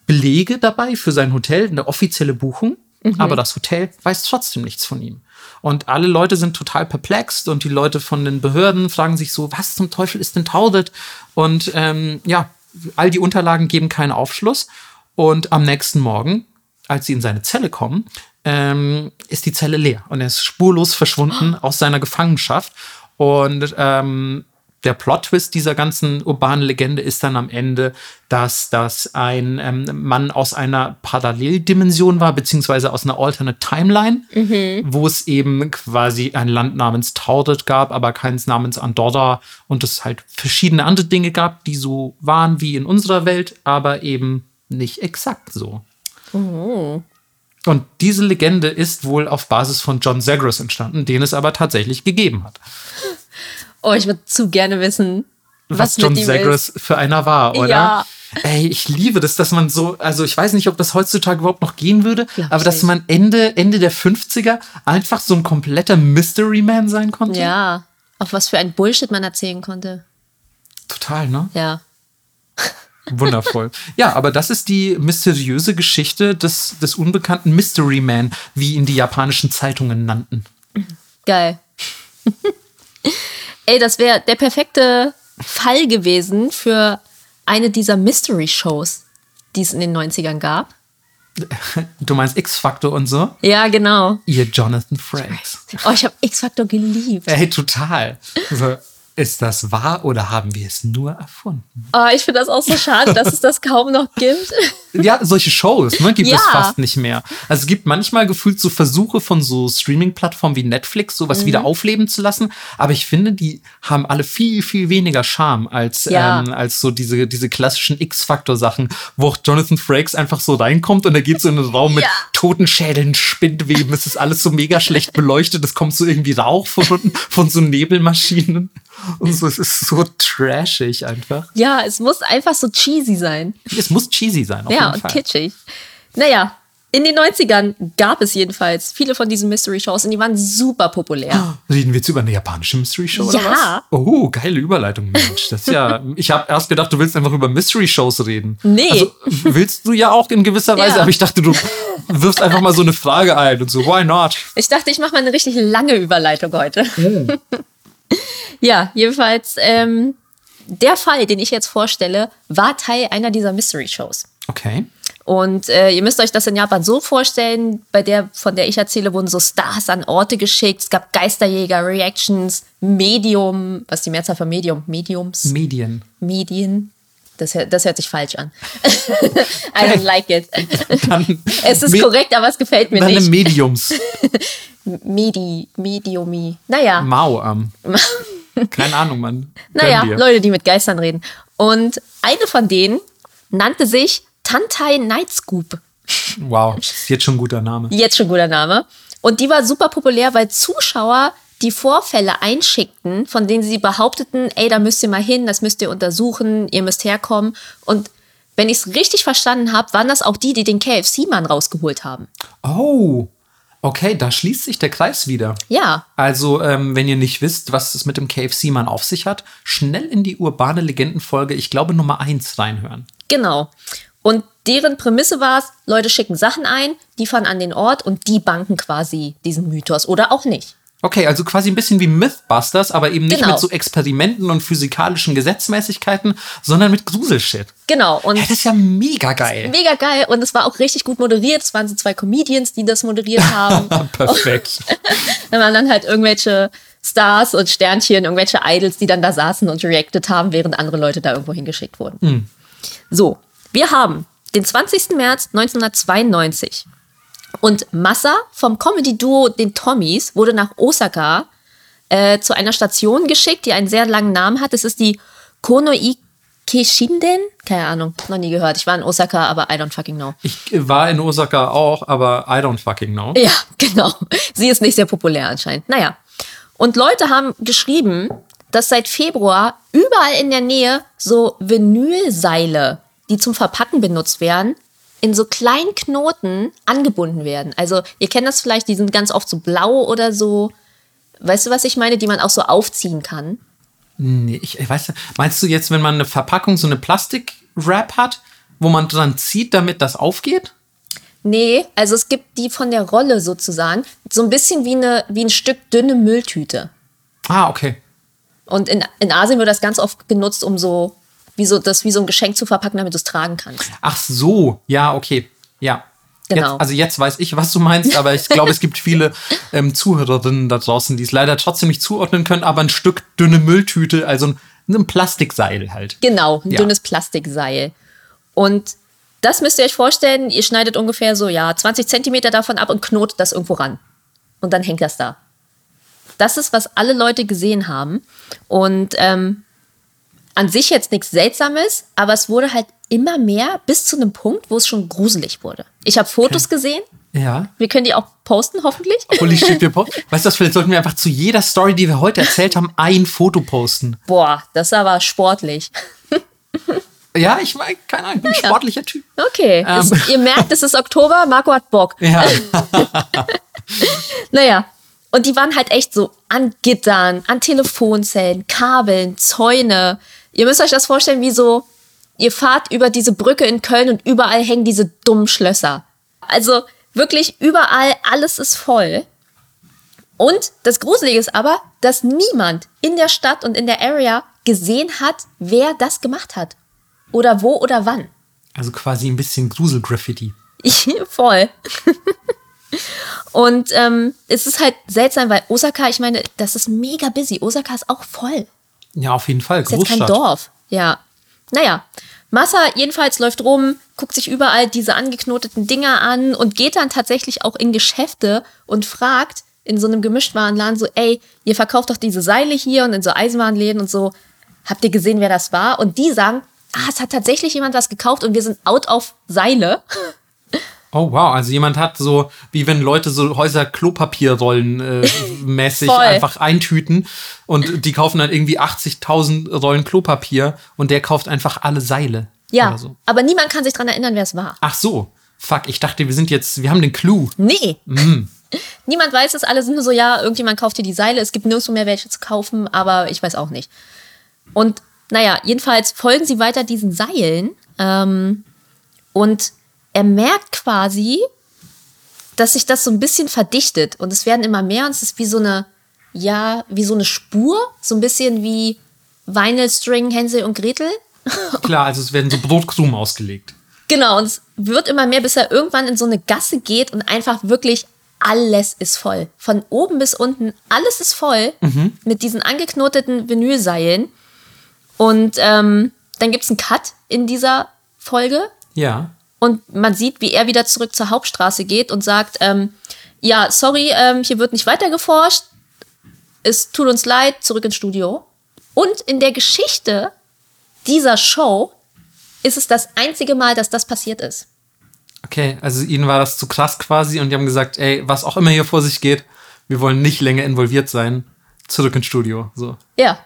B: Belege dabei für sein Hotel, eine offizielle Buchung. aber das Hotel weiß trotzdem nichts von ihm. Und alle Leute sind total perplext und die Leute von den Behörden fragen sich so, was zum Teufel ist denn Taudet? Und ähm, ja, all die Unterlagen geben keinen Aufschluss. Und am nächsten Morgen, als sie in seine Zelle kommen, ähm, ist die Zelle leer und er ist spurlos verschwunden aus seiner Gefangenschaft. Und ähm, der Plot-Twist dieser ganzen urbanen Legende ist dann am Ende, dass das ein ähm, Mann aus einer Paralleldimension war, beziehungsweise aus einer Alternate Timeline, wo es eben quasi ein Land namens Taudet gab, aber keins namens Andorra und es halt verschiedene andere Dinge gab, die so waren wie in unserer Welt, aber eben nicht exakt so. Und diese Legende ist wohl auf Basis von John Zagreus entstanden, den es aber tatsächlich gegeben hat.
A: Oh, ich würde zu gerne wissen, was,
B: was John
A: ist.
B: für einer war, oder?
A: Ja.
B: Ey, ich liebe das, dass man so, also ich weiß nicht, ob das heutzutage überhaupt noch gehen würde,
A: Glaub
B: aber dass
A: nicht.
B: man Ende, Ende der 50er einfach so ein kompletter Mystery Man sein konnte.
A: Ja, auf was für ein Bullshit man erzählen konnte.
B: Total, ne?
A: Ja.
B: Wundervoll. ja, aber das ist die mysteriöse Geschichte des, des unbekannten Mystery Man, wie ihn die japanischen Zeitungen nannten.
A: Geil. Ey, das wäre der perfekte Fall gewesen für eine dieser Mystery-Shows, die es in den 90ern gab.
B: Du meinst X-Factor und so?
A: Ja, genau.
B: Ihr Jonathan Frakes.
A: Oh, ich habe X-Factor geliebt.
B: Ey, total. So, ist das wahr oder haben wir es nur erfunden?
A: Oh, ich finde das auch so schade, dass es das kaum noch gibt.
B: Ja, solche Shows ne, gibt
A: Ja.
B: es fast nicht mehr. Also es gibt manchmal gefühlt so Versuche von so Streaming-Plattformen wie Netflix, sowas
A: Mhm.
B: wieder aufleben zu lassen. Aber ich finde, die haben alle viel, viel weniger Charme als,
A: Ja.
B: ähm, als so diese, diese klassischen X-Faktor-Sachen, wo auch Jonathan Frakes einfach so reinkommt und er geht so in einen Raum mit
A: Ja.
B: Totenschädeln, Spindweben. Es ist alles so mega schlecht beleuchtet. Es kommt so irgendwie Rauch von, von so Nebelmaschinen. Und so, es ist so trashig einfach.
A: Ja, es muss einfach so cheesy sein.
B: Es muss cheesy sein, auf
A: Ja,
B: jeden
A: und
B: Fall.
A: kitschig. Naja, in den 90ern gab es jedenfalls viele von diesen Mystery-Shows und die waren super populär.
B: Reden wir jetzt über eine japanische Mystery Show oder
A: Ja.
B: was? Oh, geile Überleitung, Mensch. Das ist ja. ich habe erst gedacht, du willst einfach über Mystery Shows reden.
A: Nee.
B: Also, willst du ja auch in gewisser Weise,
A: Ja.
B: aber ich dachte, du wirfst einfach mal so eine Frage ein und so, why not?
A: Ich dachte, ich mache mal eine richtig lange Überleitung heute. ja, jedenfalls, ähm, der Fall, den ich jetzt vorstelle, war Teil einer dieser Mystery-Shows.
B: Okay.
A: Und äh, ihr müsst euch das in Japan so vorstellen, bei der, von der ich erzähle, wurden so Stars an Orte geschickt. Es gab Geisterjäger, Reactions, Medium, was ist die Mehrzahl von Medium? Mediums?
B: Medien.
A: Medien. Das, hört- das hört sich falsch an. I don't like it.
B: Dann,
A: Es ist korrekt, aber es gefällt mir
B: Dann
A: nicht.
B: Mediums.
A: Medi, Mediumi. Naja,
B: Mao. Ähm. Keine Ahnung, Mann.
A: naja. Leute, die mit Geistern reden. Und eine von denen nannte sich Tantai Night Scoop.
B: Wow, jetzt schon ein guter Name.
A: Jetzt schon guter Name. Und die war super populär, weil Zuschauer die Vorfälle einschickten, von denen sie behaupteten, ey, da müsst ihr mal hin, das müsst ihr untersuchen, ihr müsst herkommen. Und wenn ich es richtig verstanden habe, waren das auch die, die den KFC-Mann rausgeholt haben.
B: Oh, okay, da schließt sich der Kreis wieder.
A: Ja,
B: Also, ähm, wenn ihr nicht wisst, was es mit dem KFC-Mann auf sich hat, schnell in die urbane Legendenfolge, ich glaube Nummer 1 reinhören.
A: genau. Und deren Prämisse war es, Leute schicken Sachen ein, die fahren an den Ort und die banken quasi diesen Mythos oder auch nicht.
B: Okay, also quasi ein bisschen wie Mythbusters, aber eben nicht
A: Genau.
B: mit so Experimenten und physikalischen Gesetzmäßigkeiten, sondern mit Gruselshit.
A: Genau. Und
B: Ja, das ist ja mega geil.
A: mega geil und es war auch richtig gut moderiert. Es waren so zwei Comedians, die das moderiert haben.
B: Perfekt.
A: Da waren dann halt irgendwelche Stars und Sternchen, irgendwelche Idols, die dann da saßen und reacted haben, während andere Leute da irgendwo hingeschickt wurden. So, wir haben den 20. März 1992 und Massa vom Comedy-Duo den Tommys wurde nach Osaka äh, zu einer Station geschickt, die einen sehr langen Namen hat. Es ist die Konoi Keishinden? Keine Ahnung, noch nie gehört. Ich war in Osaka, aber I don't fucking know.
B: Ich war in Osaka auch, aber I don't fucking know.
A: Ja, genau. Sie ist nicht sehr populär anscheinend. Naja. Und Leute haben geschrieben, dass seit Februar überall in der Nähe so Vinylseile, die zum Verpacken benutzt werden, in so kleinen Knoten angebunden werden. Also ihr kennt das vielleicht, die sind ganz oft so blau oder so. Weißt du, was ich meine? Die man auch so aufziehen kann.
B: Nee, ich, ich weiß nicht. Meinst du jetzt, wenn man eine Verpackung, so eine Plastik-Wrap hat, wo man dran zieht, damit das aufgeht?
A: Nee, also es gibt die von der Rolle sozusagen. So ein bisschen wie, eine, wie ein Stück dünne Mülltüte.
B: Ah, okay.
A: Und in, in Asien wird das ganz oft genutzt, um so, wie so, das wie so ein Geschenk zu verpacken, damit du es tragen kannst.
B: Ach so, ja, okay. Ja.
A: Genau.
B: Jetzt, also jetzt weiß ich, was du meinst, aber ich glaube, es gibt viele ähm, Zuhörerinnen da draußen, die es leider trotzdem nicht zuordnen können, aber ein Stück dünne Mülltüte, also ein, ein Plastikseil halt.
A: Genau, ein
B: Ja.
A: dünnes Plastikseil. Und das müsst ihr euch vorstellen, ihr schneidet ungefähr so, ja, 20 Zentimeter davon ab und knotet das irgendwo ran. Und dann hängt das da. Das ist, was alle Leute gesehen haben. Und ähm, an sich jetzt nichts Seltsames, aber es wurde halt immer mehr bis zu einem Punkt, wo es schon gruselig wurde. Ich habe Fotos gesehen.
B: Ja.
A: Wir können die auch posten, hoffentlich.
B: Holy shit, wir po- Weißt du was, vielleicht sollten wir einfach zu jeder Story, die wir heute erzählt haben, ein Foto posten.
A: Boah, das ist aber sportlich.
B: Ja, ich meine, keine Ahnung, ich bin ein sportlicher Typ.
A: Okay.
B: Ähm.
A: Es, ihr merkt, es ist Oktober, Marco hat Bock.
B: Ja.
A: Naja, und die waren halt echt so an Gittern, an Telefonzellen, Kabeln, Zäune. Ihr müsst euch das vorstellen, wie so, ihr fahrt über diese Brücke in Köln und überall hängen diese dummen Schlösser. Also wirklich überall, alles ist voll. Und das Gruselige ist aber, dass niemand in der Stadt und in der Area gesehen hat, wer das gemacht hat. Oder wo oder wann.
B: Also quasi ein bisschen Grusel-Graffiti.
A: Voll. Und ähm, es ist halt seltsam, weil Osaka, ich meine, das ist mega busy. Osaka ist auch voll.
B: Ja, auf jeden Fall.
A: Ist jetzt kein
B: Großstadt.
A: Dorf. Ja. Naja. Massa jedenfalls läuft rum, guckt sich überall diese angeknoteten Dinger an und geht dann tatsächlich auch in Geschäfte und fragt in so einem Gemischtwarenladen so, ey, ihr verkauft doch diese Seile hier und in so Eisenwarenläden und so. Habt ihr gesehen, wer das war? Und die sagen, ah, es hat tatsächlich jemand was gekauft und wir sind out auf Seile.
B: Oh wow, also jemand hat so, wie wenn Leute so Häuser Klopapierrollen äh, mäßig einfach eintüten und die kaufen dann irgendwie 80.000 Rollen Klopapier und der kauft einfach alle Seile.
A: Ja,
B: so.
A: aber niemand kann sich dran erinnern, wer es war.
B: Ach so, fuck, ich dachte, wir sind jetzt, wir haben den Clou.
A: Nee. Niemand weiß es, alle sind nur so, ja, irgendjemand kauft hier die Seile, es gibt nirgendwo mehr welche zu kaufen, aber ich weiß auch nicht. Und naja, jedenfalls folgen sie weiter diesen Seilen ähm, und er merkt quasi, dass sich das so ein bisschen verdichtet und es werden immer mehr und es ist wie so eine, ja, wie so eine Spur, so ein bisschen wie Vinyl String, Hänsel und Gretel.
B: Klar, also es werden so Brotkrumen ausgelegt.
A: Genau, und es wird immer mehr, bis er irgendwann in so eine Gasse geht und einfach wirklich alles ist voll. Von oben bis unten, alles ist voll mit diesen angeknoteten Vinylseilen. Und ähm, dann gibt es einen Cut in dieser Folge
B: Ja.
A: Und man sieht, wie er wieder zurück zur Hauptstraße geht und sagt, ähm, ja, sorry, ähm, hier wird nicht weiter geforscht. Es tut uns leid, zurück ins Studio. Und in der Geschichte dieser Show ist es das einzige Mal, dass das passiert ist.
B: Okay, also ihnen war das zu krass quasi und die haben gesagt, ey, was auch immer hier vor sich geht, wir wollen nicht länger involviert sein. Zurück ins Studio. So.
A: Ja.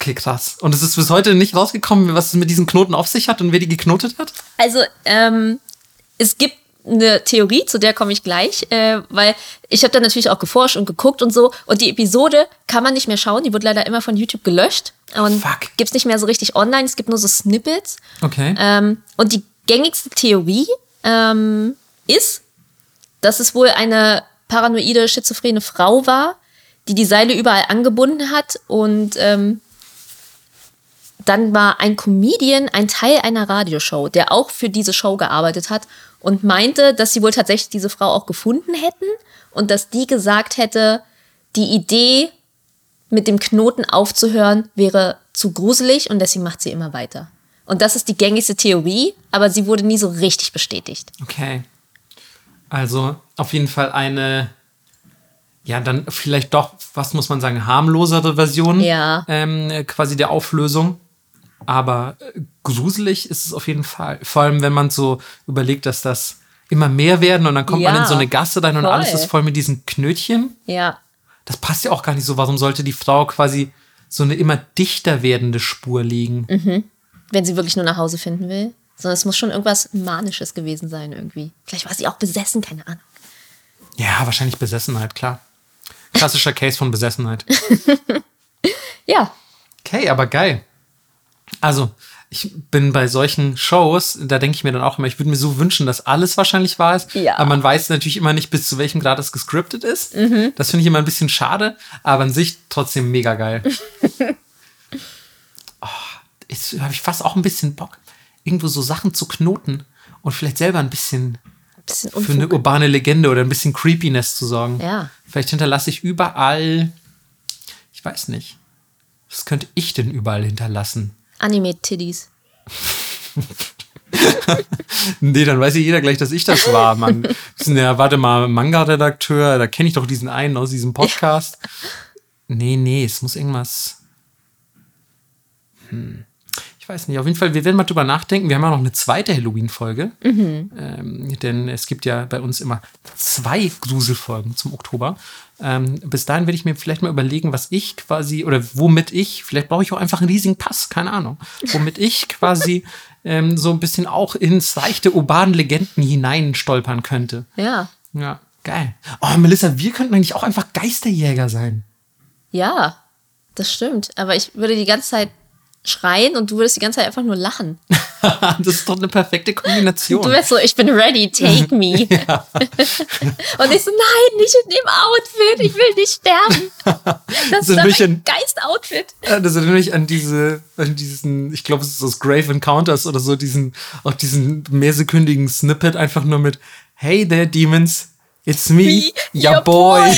B: Okay, krass. Und es ist bis heute nicht rausgekommen, was es mit diesen Knoten auf sich hat und wer die geknotet hat?
A: Also, ähm, es gibt eine Theorie, zu der komme ich gleich, äh, weil ich habe da natürlich auch geforscht und geguckt und so. Und die Episode kann man nicht mehr schauen, die wird leider immer von YouTube gelöscht. Und
B: Fuck.
A: gibt's nicht mehr so richtig online, es gibt nur so Snippets.
B: Okay.
A: Ähm, und die gängigste Theorie ähm, ist, dass es wohl eine paranoide, schizophrene Frau war, die die Seile überall angebunden hat und ähm, dann war ein Comedian ein Teil einer Radioshow, der auch für diese Show gearbeitet hat und meinte, dass sie wohl tatsächlich diese Frau auch gefunden hätten und dass die gesagt hätte, die Idee mit dem Knoten aufzuhören wäre zu gruselig und deswegen macht sie immer weiter. Und das ist die gängigste Theorie, aber sie wurde nie so richtig bestätigt.
B: Okay. Also auf jeden Fall eine, ja, dann vielleicht doch, was muss man sagen, harmlosere Version
A: Ja.
B: ähm, äh, quasi der Auflösung. Aber äh, gruselig ist es auf jeden Fall. Vor allem, wenn man so überlegt, dass das immer mehr werden und dann kommt man
A: Ja,
B: in so eine Gasse rein und
A: voll.
B: alles ist voll mit diesen Knötchen.
A: Ja,
B: Das passt ja auch gar nicht so. Warum sollte die Frau quasi so eine immer dichter werdende Spur legen?
A: wenn sie wirklich nur nach Hause finden will. Sondern es muss schon irgendwas Manisches gewesen sein irgendwie. Vielleicht war sie auch besessen, keine Ahnung.
B: Ja, wahrscheinlich Besessenheit, klar. Klassischer Case von Besessenheit.
A: Ja,
B: Okay, aber geil. Also, ich bin bei solchen Shows, da denke ich mir dann auch immer, ich würde mir so wünschen, dass alles wahrscheinlich wahr ist.
A: Ja.
B: Aber man weiß natürlich immer nicht, bis zu welchem Grad es gescriptet ist. Das finde ich immer ein bisschen schade, aber an sich trotzdem mega geil. oh, jetzt habe ich fast auch ein bisschen Bock, irgendwo so Sachen zu knoten und vielleicht selber ein bisschen
A: Bisschen
B: für eine urbane Legende oder ein bisschen Creepiness zu sorgen.
A: Ja.
B: Vielleicht hinterlasse ich überall, ich weiß nicht, was könnte ich denn überall hinterlassen?
A: Anime-Tiddies.
B: Nee, dann weiß ja jeder gleich, dass ich das war, Mann. Ja, warte mal, Manga-Redakteur, da kenne ich doch diesen einen aus diesem Podcast. Nee, nee, es muss irgendwas. Hm. Ich weiß nicht, auf jeden Fall, wir werden mal drüber nachdenken. Wir haben ja noch eine zweite Halloween-Folge. Ähm, denn es gibt ja bei uns immer zwei Gruselfolgen zum Oktober. Ähm, bis dahin werde ich mir vielleicht mal überlegen, was ich quasi, oder womit ich, vielleicht brauche ich auch einfach einen riesigen Pass, keine Ahnung, womit ich quasi ähm, so ein bisschen auch ins leichte urbanen Legenden hinein stolpern könnte.
A: Ja.
B: Ja, geil. Oh, Melissa, wir könnten eigentlich auch einfach Geisterjäger sein.
A: Ja, das stimmt. Aber ich würde die ganze Zeit schreien und du würdest die ganze Zeit einfach nur lachen.
B: das ist doch eine perfekte Kombination.
A: Du wärst so, ich bin ready, take me. und ich so, nein, nicht in dem Outfit, ich will nicht sterben. Das ist
B: durch
A: ein Geist-Outfit.
B: Ja, Das erinnert mich an diese, an diesen, ich glaube, es ist aus Grave Encounters oder so, diesen, auch diesen mehrsekündigen Snippet einfach nur mit Hey there, Demons, it's me, your
A: your
B: boy.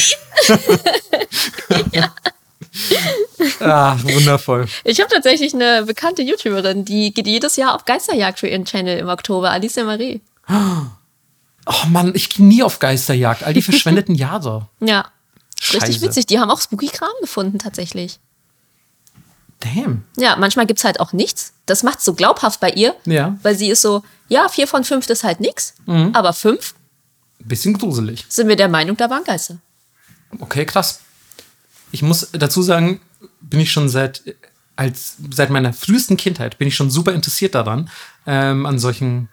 B: Ah, wundervoll.
A: Ich habe tatsächlich eine bekannte YouTuberin, die geht jedes Jahr auf Geisterjagd für ihren Channel im Oktober, Alicia Marie.
B: Oh Mann, ich gehe nie auf Geisterjagd, all die verschwendeten Jahre.
A: Ja. Richtig
B: Scheiße.
A: witzig. Die haben auch Spooky-Kram gefunden, tatsächlich.
B: Damn.
A: Ja, manchmal gibt's halt auch nichts. Das macht's so glaubhaft bei ihr.
B: Ja.
A: Weil sie ist so, ja, vier von fünf ist halt nix. Aber fünf
B: Bisschen gruselig.
A: sind wir der Meinung, da waren Geister.
B: Okay, krass. Ich muss dazu sagen, bin ich schon seit, als, seit meiner frühesten Kindheit bin ich schon super interessiert daran, ähm, an solchen,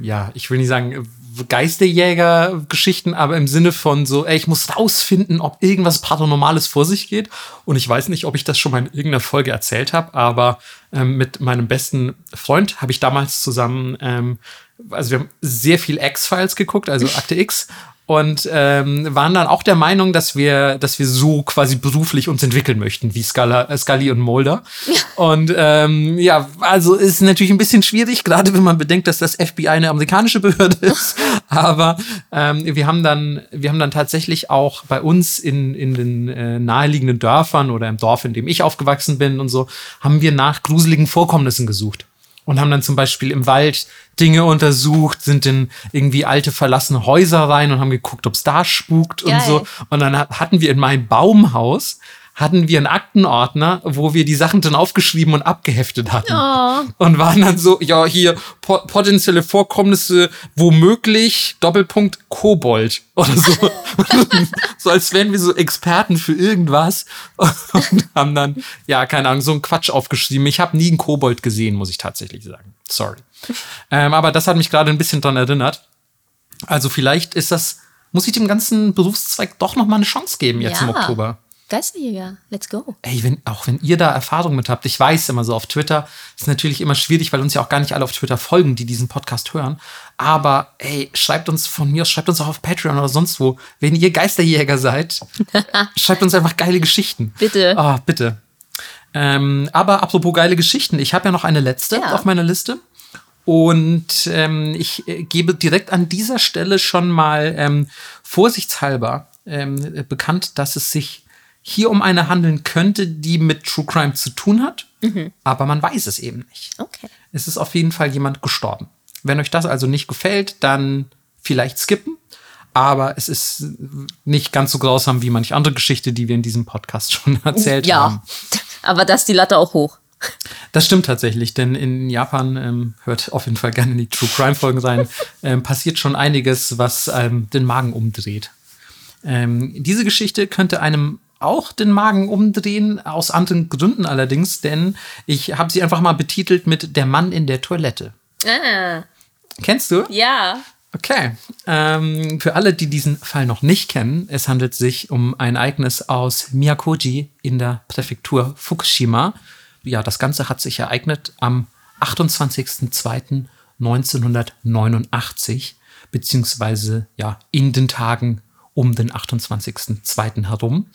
B: ja, ich will nicht sagen Geisterjäger-Geschichten, aber im Sinne von so, ey, ich muss rausfinden, ob irgendwas Paranormales vor sich geht. Und ich weiß nicht, ob ich das schon mal in irgendeiner Folge erzählt habe, aber ähm, mit meinem besten Freund habe ich damals zusammen, ähm, also wir haben sehr viel X-Files geguckt, also Akte X und ähm, waren dann auch der Meinung, dass wir, dass wir so quasi beruflich uns entwickeln möchten, wie Scala, äh, Scully und Mulder. Und ähm, ja, also ist natürlich ein bisschen schwierig, gerade wenn man bedenkt, dass das FBI eine amerikanische Behörde ist. Aber ähm, wir haben dann, wir haben dann tatsächlich auch bei uns in, in den äh, naheliegenden Dörfern oder im Dorf, in dem ich aufgewachsen bin und so, haben wir nach gruseligen Vorkommnissen gesucht und haben dann zum Beispiel im Wald Dinge untersucht, sind in irgendwie alte verlassene Häuser rein und haben geguckt, ob es da spukt und
A: Geil.
B: so. Und dann ha- hatten wir in meinem Baumhaus hatten wir einen Aktenordner, wo wir die Sachen dann aufgeschrieben und abgeheftet hatten. Und waren dann so, ja, hier po potenzielle Vorkommnisse, womöglich Doppelpunkt Kobold oder so. so als wären wir so Experten für irgendwas und haben dann, ja, keine Ahnung, so einen Quatsch aufgeschrieben. Ich habe nie einen Kobold gesehen, muss ich tatsächlich sagen. Sorry. Ähm, aber das hat mich gerade ein bisschen dran erinnert. Also vielleicht ist das, muss ich dem ganzen Berufszweig doch noch mal eine Chance geben jetzt im
A: Ja.
B: Oktober.
A: Geisterjäger, let's go.
B: Ey, wenn, auch wenn ihr da Erfahrung mit habt, ich weiß immer so auf Twitter, ist natürlich immer schwierig, weil uns ja auch gar nicht alle auf Twitter folgen, die diesen Podcast hören. Aber ey, schreibt uns von mir aus, schreibt uns auch auf Patreon oder sonst wo. Wenn ihr Geisterjäger seid, schreibt uns einfach geile Geschichten.
A: Bitte.
B: Ah, bitte. Ähm, aber apropos geile Geschichten, ich habe ja noch eine letzte
A: Ja.
B: auf meiner Liste. Und ähm, ich äh, gebe direkt an dieser Stelle schon mal ähm, vorsichtshalber ähm, äh, bekannt, dass es sich hier um eine handeln könnte, die mit True Crime zu tun hat. Aber man weiß es eben nicht.
A: Okay.
B: Es ist auf jeden Fall jemand gestorben. Wenn euch das also nicht gefällt, dann vielleicht skippen. Aber es ist nicht ganz so grausam wie manche andere Geschichte, die wir in diesem Podcast schon erzählt
A: ja.
B: haben.
A: Aber da ist die Latte auch hoch.
B: Das stimmt tatsächlich, denn in Japan ähm, hört auf jeden Fall gerne die True Crime Folgen rein. ähm, passiert schon einiges, was ähm, den Magen umdreht. Ähm, diese Geschichte könnte einem auch den Magen umdrehen, aus anderen Gründen allerdings, denn ich habe sie einfach mal betitelt mit Der Mann in der Toilette.
A: Ah,
B: Kennst du?
A: ja.
B: Okay. Ähm, für alle, die diesen Fall noch nicht kennen, es handelt sich um ein Ereignis aus Miyakoji in der Präfektur Fukushima. Ja, das Ganze hat sich ereignet am 28.02.1989, beziehungsweise ja, in den Tagen um den 28.02. herum.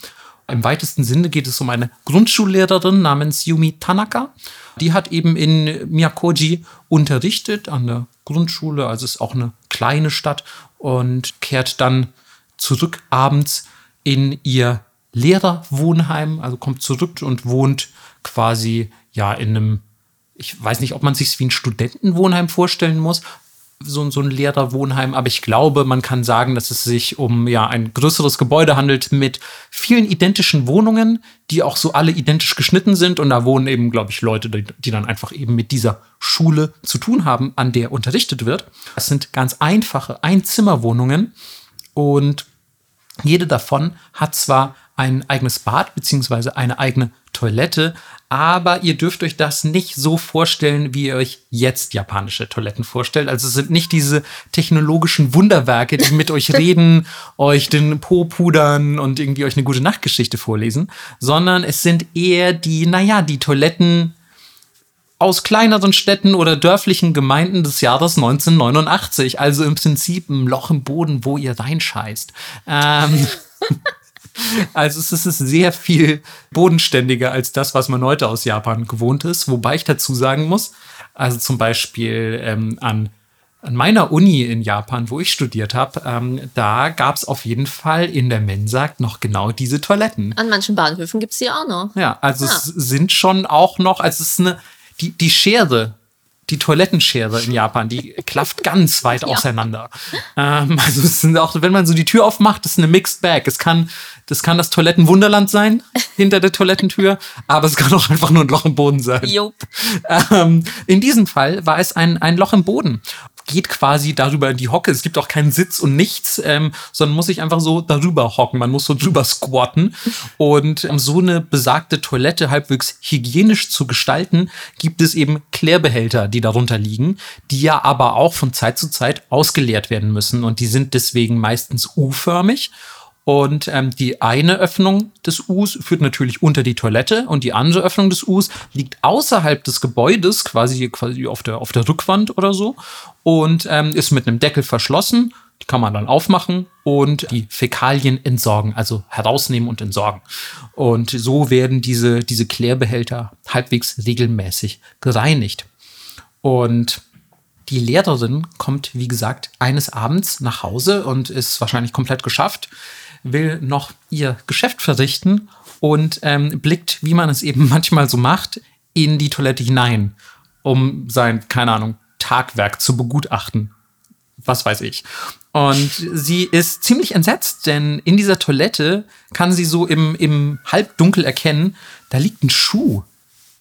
B: Im weitesten Sinne geht es um eine Grundschullehrerin namens Yumi Tanaka. Die hat eben in Miyakoji unterrichtet an der Grundschule, also ist auch eine kleine Stadt und kehrt dann zurück abends in ihr Lehrerwohnheim, also kommt zurück und wohnt quasi ja in einem, ich weiß nicht, ob man sich wie ein Studentenwohnheim vorstellen muss, so, so ein Lehrerwohnheim, aber ich glaube, man kann sagen, dass es sich um ja ein größeres Gebäude handelt mit vielen identischen Wohnungen, die auch so alle identisch geschnitten sind. Und da wohnen eben, glaube ich, Leute, die, die dann einfach eben mit dieser Schule zu tun haben, an der unterrichtet wird. Es sind ganz einfache Einzimmerwohnungen. Und jede davon hat zwar ein eigenes Bad beziehungsweise eine eigene Toilette, aber ihr dürft euch das nicht so vorstellen, wie ihr euch jetzt japanische Toiletten vorstellt. Also es sind nicht diese technologischen Wunderwerke, die mit euch reden, euch den Po pudern und irgendwie euch eine gute Nachtgeschichte vorlesen, sondern es sind eher die, naja, die Toiletten aus kleineren Städten oder dörflichen Gemeinden des Jahres 1989. Also im Prinzip ein Loch im Boden, wo ihr reinscheißt. Ähm, Also es ist sehr viel bodenständiger als das, was man heute aus Japan gewohnt ist. Wobei ich dazu sagen muss, also zum Beispiel ähm, an, an meiner Uni in Japan, wo ich studiert habe, ähm, da gab es auf jeden Fall in der Mensa noch genau diese Toiletten.
A: An manchen Bahnhöfen gibt es die auch noch.
B: Ja, also ah. es sind schon auch noch, also es ist eine, die, die Schere die Toilettenschere in Japan, die klafft ganz weit ja. auseinander. Ähm, also es sind auch, wenn man so die Tür aufmacht, ist eine Mixed Bag. Es kann, das kann das Toilettenwunderland sein hinter der Toilettentür, aber es kann auch einfach nur ein Loch im Boden sein. Ähm, in diesem Fall war es ein, ein Loch im Boden geht quasi darüber in die Hocke. Es gibt auch keinen Sitz und nichts, ähm, sondern muss sich einfach so darüber hocken. Man muss so drüber squatten. Und um so eine besagte Toilette halbwegs hygienisch zu gestalten, gibt es eben Klärbehälter, die darunter liegen, die ja aber auch von Zeit zu Zeit ausgeleert werden müssen. Und die sind deswegen meistens U-förmig und ähm, die eine Öffnung des Us führt natürlich unter die Toilette und die andere Öffnung des Us liegt außerhalb des Gebäudes, quasi, quasi auf, der, auf der Rückwand oder so, und ähm, ist mit einem Deckel verschlossen. Die kann man dann aufmachen und die Fäkalien entsorgen, also herausnehmen und entsorgen. Und so werden diese, diese Klärbehälter halbwegs regelmäßig gereinigt. Und die Lehrerin kommt, wie gesagt, eines Abends nach Hause und ist wahrscheinlich komplett geschafft will noch ihr Geschäft verrichten und ähm, blickt, wie man es eben manchmal so macht, in die Toilette hinein, um sein, keine Ahnung, Tagwerk zu begutachten. Was weiß ich. Und sie ist ziemlich entsetzt, denn in dieser Toilette kann sie so im, im Halbdunkel erkennen, da liegt ein Schuh.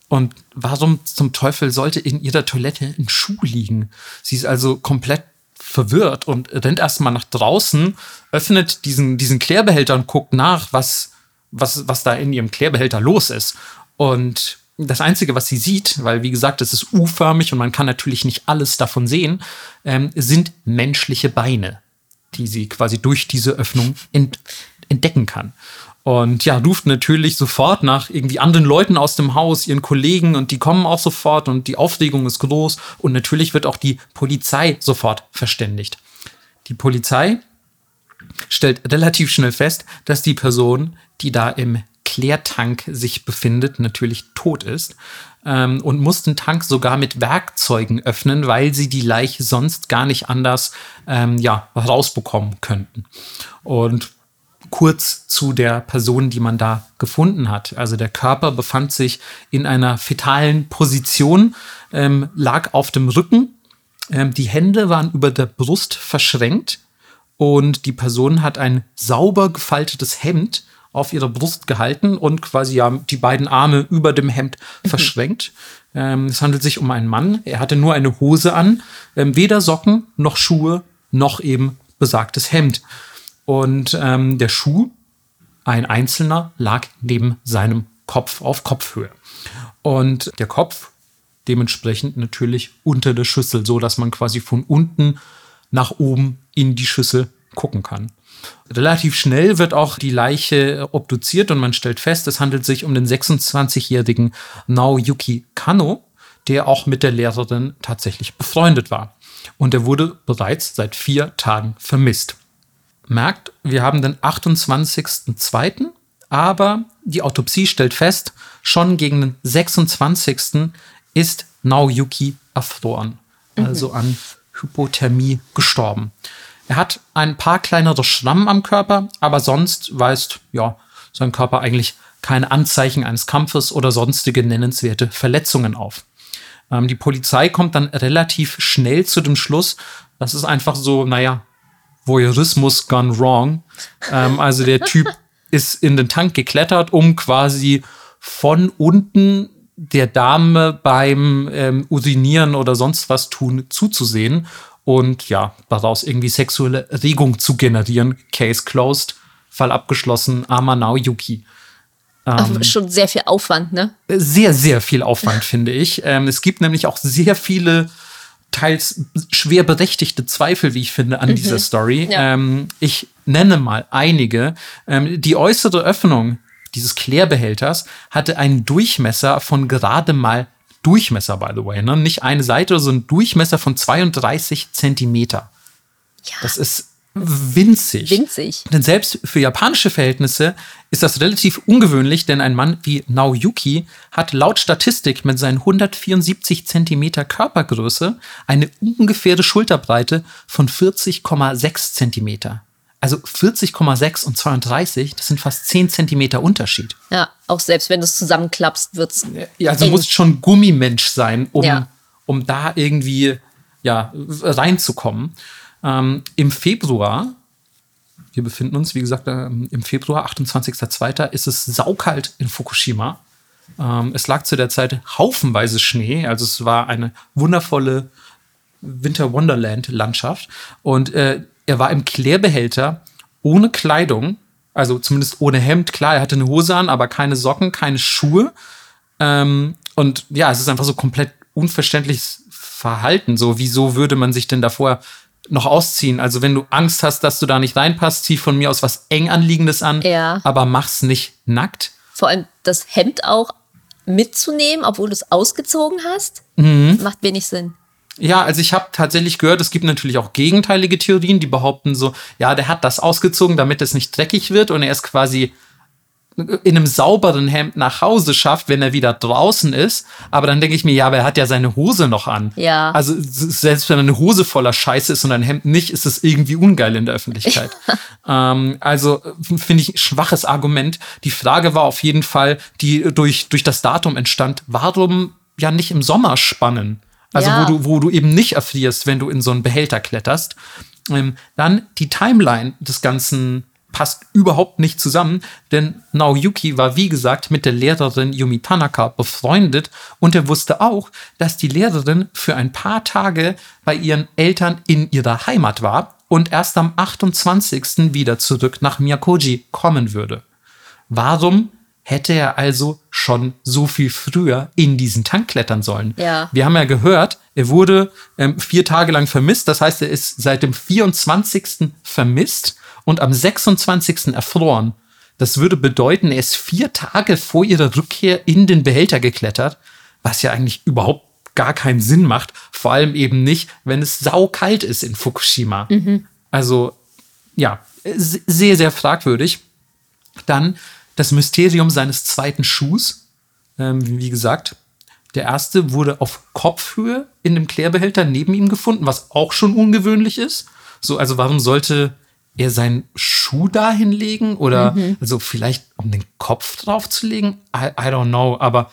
B: Und warum zum Teufel sollte in ihrer Toilette ein Schuh liegen? Sie ist also komplett verwirrt und rennt erstmal nach draußen, öffnet diesen, diesen Klärbehälter und guckt nach, was, was, was da in ihrem Klärbehälter los ist. Und das Einzige, was sie sieht, weil wie gesagt, es ist U-förmig und man kann natürlich nicht alles davon sehen, ähm, sind menschliche Beine, die sie quasi durch diese Öffnung ent entdecken kann. Und ja, ruft natürlich sofort nach irgendwie anderen Leuten aus dem Haus, ihren Kollegen, und die kommen auch sofort und die Aufregung ist groß. Und natürlich wird auch die Polizei sofort verständigt. Die Polizei stellt relativ schnell fest, dass die Person, die da im Klärtank sich befindet, natürlich tot ist ähm, und muss den Tank sogar mit Werkzeugen öffnen, weil sie die Leiche sonst gar nicht anders ähm, ja, rausbekommen könnten. Und kurz zu der Person, die man da gefunden hat. Also der Körper befand sich in einer fetalen Position, ähm, lag auf dem Rücken. Ähm, die Hände waren über der Brust verschränkt und die Person hat ein sauber gefaltetes Hemd auf ihrer Brust gehalten und quasi ja die beiden Arme über dem Hemd mhm. verschränkt. Ähm, es handelt sich um einen Mann. Er hatte nur eine Hose an, ähm, weder Socken noch Schuhe noch eben besagtes Hemd. Und ähm, der Schuh, ein einzelner, lag neben seinem Kopf auf Kopfhöhe. Und der Kopf dementsprechend natürlich unter der Schüssel, so dass man quasi von unten nach oben in die Schüssel gucken kann. Relativ schnell wird auch die Leiche obduziert und man stellt fest, es handelt sich um den 26-jährigen Naoyuki Kano, der auch mit der Lehrerin tatsächlich befreundet war. Und er wurde bereits seit vier Tagen vermisst. Merkt, wir haben den 28.02., aber die Autopsie stellt fest, schon gegen den 26. ist Naoyuki erfroren, also an Hypothermie gestorben. Er hat ein paar kleinere Schrammen am Körper, aber sonst weist ja sein Körper eigentlich keine Anzeichen eines Kampfes oder sonstige nennenswerte Verletzungen auf. Ähm, die Polizei kommt dann relativ schnell zu dem Schluss, das ist einfach so, naja, Voyeurismus gone wrong. Ähm, also der Typ ist in den Tank geklettert, um quasi von unten der Dame beim ähm, Urinieren oder sonst was tun zuzusehen und ja, daraus irgendwie sexuelle Regung zu generieren. Case closed, Fall abgeschlossen, armer Naoyuki.
A: Aber schon sehr viel Aufwand, ne?
B: Sehr, sehr viel Aufwand, finde ich. Ähm, es gibt nämlich auch sehr viele teils schwer berechtigte Zweifel, wie ich finde, an dieser Story.
A: Ja.
B: Ähm, ich nenne mal einige. Ähm, die äußere Öffnung dieses Klärbehälters hatte einen Durchmesser von gerade mal Durchmesser, by the way, ne? nicht eine Seite, sondern Durchmesser von 32 Zentimeter.
A: Ja.
B: Das ist winzig.
A: Winzig.
B: Denn selbst für japanische Verhältnisse ist das relativ ungewöhnlich, denn ein Mann wie Naoyuki hat laut Statistik mit seinen 174 Zentimeter Körpergröße eine ungefähre Schulterbreite von 40,6 Zentimeter. Also 40,6 und 32, das sind fast 10 Zentimeter Unterschied.
A: Ja, auch selbst wenn du es zusammenklappst, wird's.
B: Ja, also
A: eng.
B: muss schon Gummimensch sein, um,
A: Ja.
B: um da irgendwie ja, reinzukommen. Ähm, Im Februar, wir befinden uns, wie gesagt, ähm, im Februar, 28.02., ist es saukalt in Fukushima. Ähm, es lag zu der Zeit haufenweise Schnee, also es war eine wundervolle Winter Wonderland Landschaft. Und äh, er war im Klärbehälter ohne Kleidung, also zumindest ohne Hemd. Klar, er hatte eine Hose an, aber keine Socken, keine Schuhe. Ähm, und ja, es ist einfach so komplett unverständliches Verhalten. So, wieso würde man sich denn davor noch ausziehen? Also, wenn du Angst hast, dass du da nicht reinpasst, zieh von mir aus was eng anliegendes an,
A: Ja.
B: aber mach's nicht nackt.
A: Vor allem das Hemd auch mitzunehmen, obwohl du es ausgezogen hast,
B: Mhm.
A: macht wenig Sinn.
B: Ja, also ich habe tatsächlich gehört, es gibt natürlich auch gegenteilige Theorien, die behaupten so, ja, der hat das ausgezogen, damit es nicht dreckig wird und er es quasi in einem sauberen Hemd nach Hause schafft, wenn er wieder draußen ist. Aber dann denke ich mir, ja, aber er hat ja seine Hose noch an.
A: Ja.
B: Also selbst wenn eine Hose voller Scheiße ist und ein Hemd nicht, ist es irgendwie ungeil in der Öffentlichkeit. ähm, also finde ich schwaches Argument. Die Frage war auf jeden Fall, die durch, durch das Datum entstand, warum ja nicht im Sommer spannen? Also
A: Ja.
B: wo du, wo du eben nicht erfrierst, wenn du in so einen Behälter kletterst. Ähm, dann die Timeline des Ganzen passt überhaupt nicht zusammen, denn Naoyuki war wie gesagt mit der Lehrerin Yumi Tanaka befreundet und er wusste auch, dass die Lehrerin für ein paar Tage bei ihren Eltern in ihrer Heimat war und erst am 28. wieder zurück nach Miyakoji kommen würde. Warum hätte er also schon so viel früher in diesen Tank klettern sollen?
A: Ja.
B: Wir haben ja gehört, er wurde ähm, vier Tage lang vermisst. Das heißt, er ist seit dem 24. vermisst und am 26. erfroren. Das würde bedeuten, er ist vier Tage vor ihrer Rückkehr in den Behälter geklettert, was ja eigentlich überhaupt gar keinen Sinn macht. Vor allem eben nicht, wenn es saukalt ist in Fukushima. Also, ja, sehr, sehr fragwürdig. Dann das Mysterium seines zweiten Schuhs. Ähm, wie wie gesagt, der erste wurde auf Kopfhöhe in dem Klärbehälter neben ihm gefunden, was auch schon ungewöhnlich ist. So, also warum sollte er seinen Schuh dahin legen? Oder also vielleicht um den Kopf drauf zu legen? I, I don't know. Aber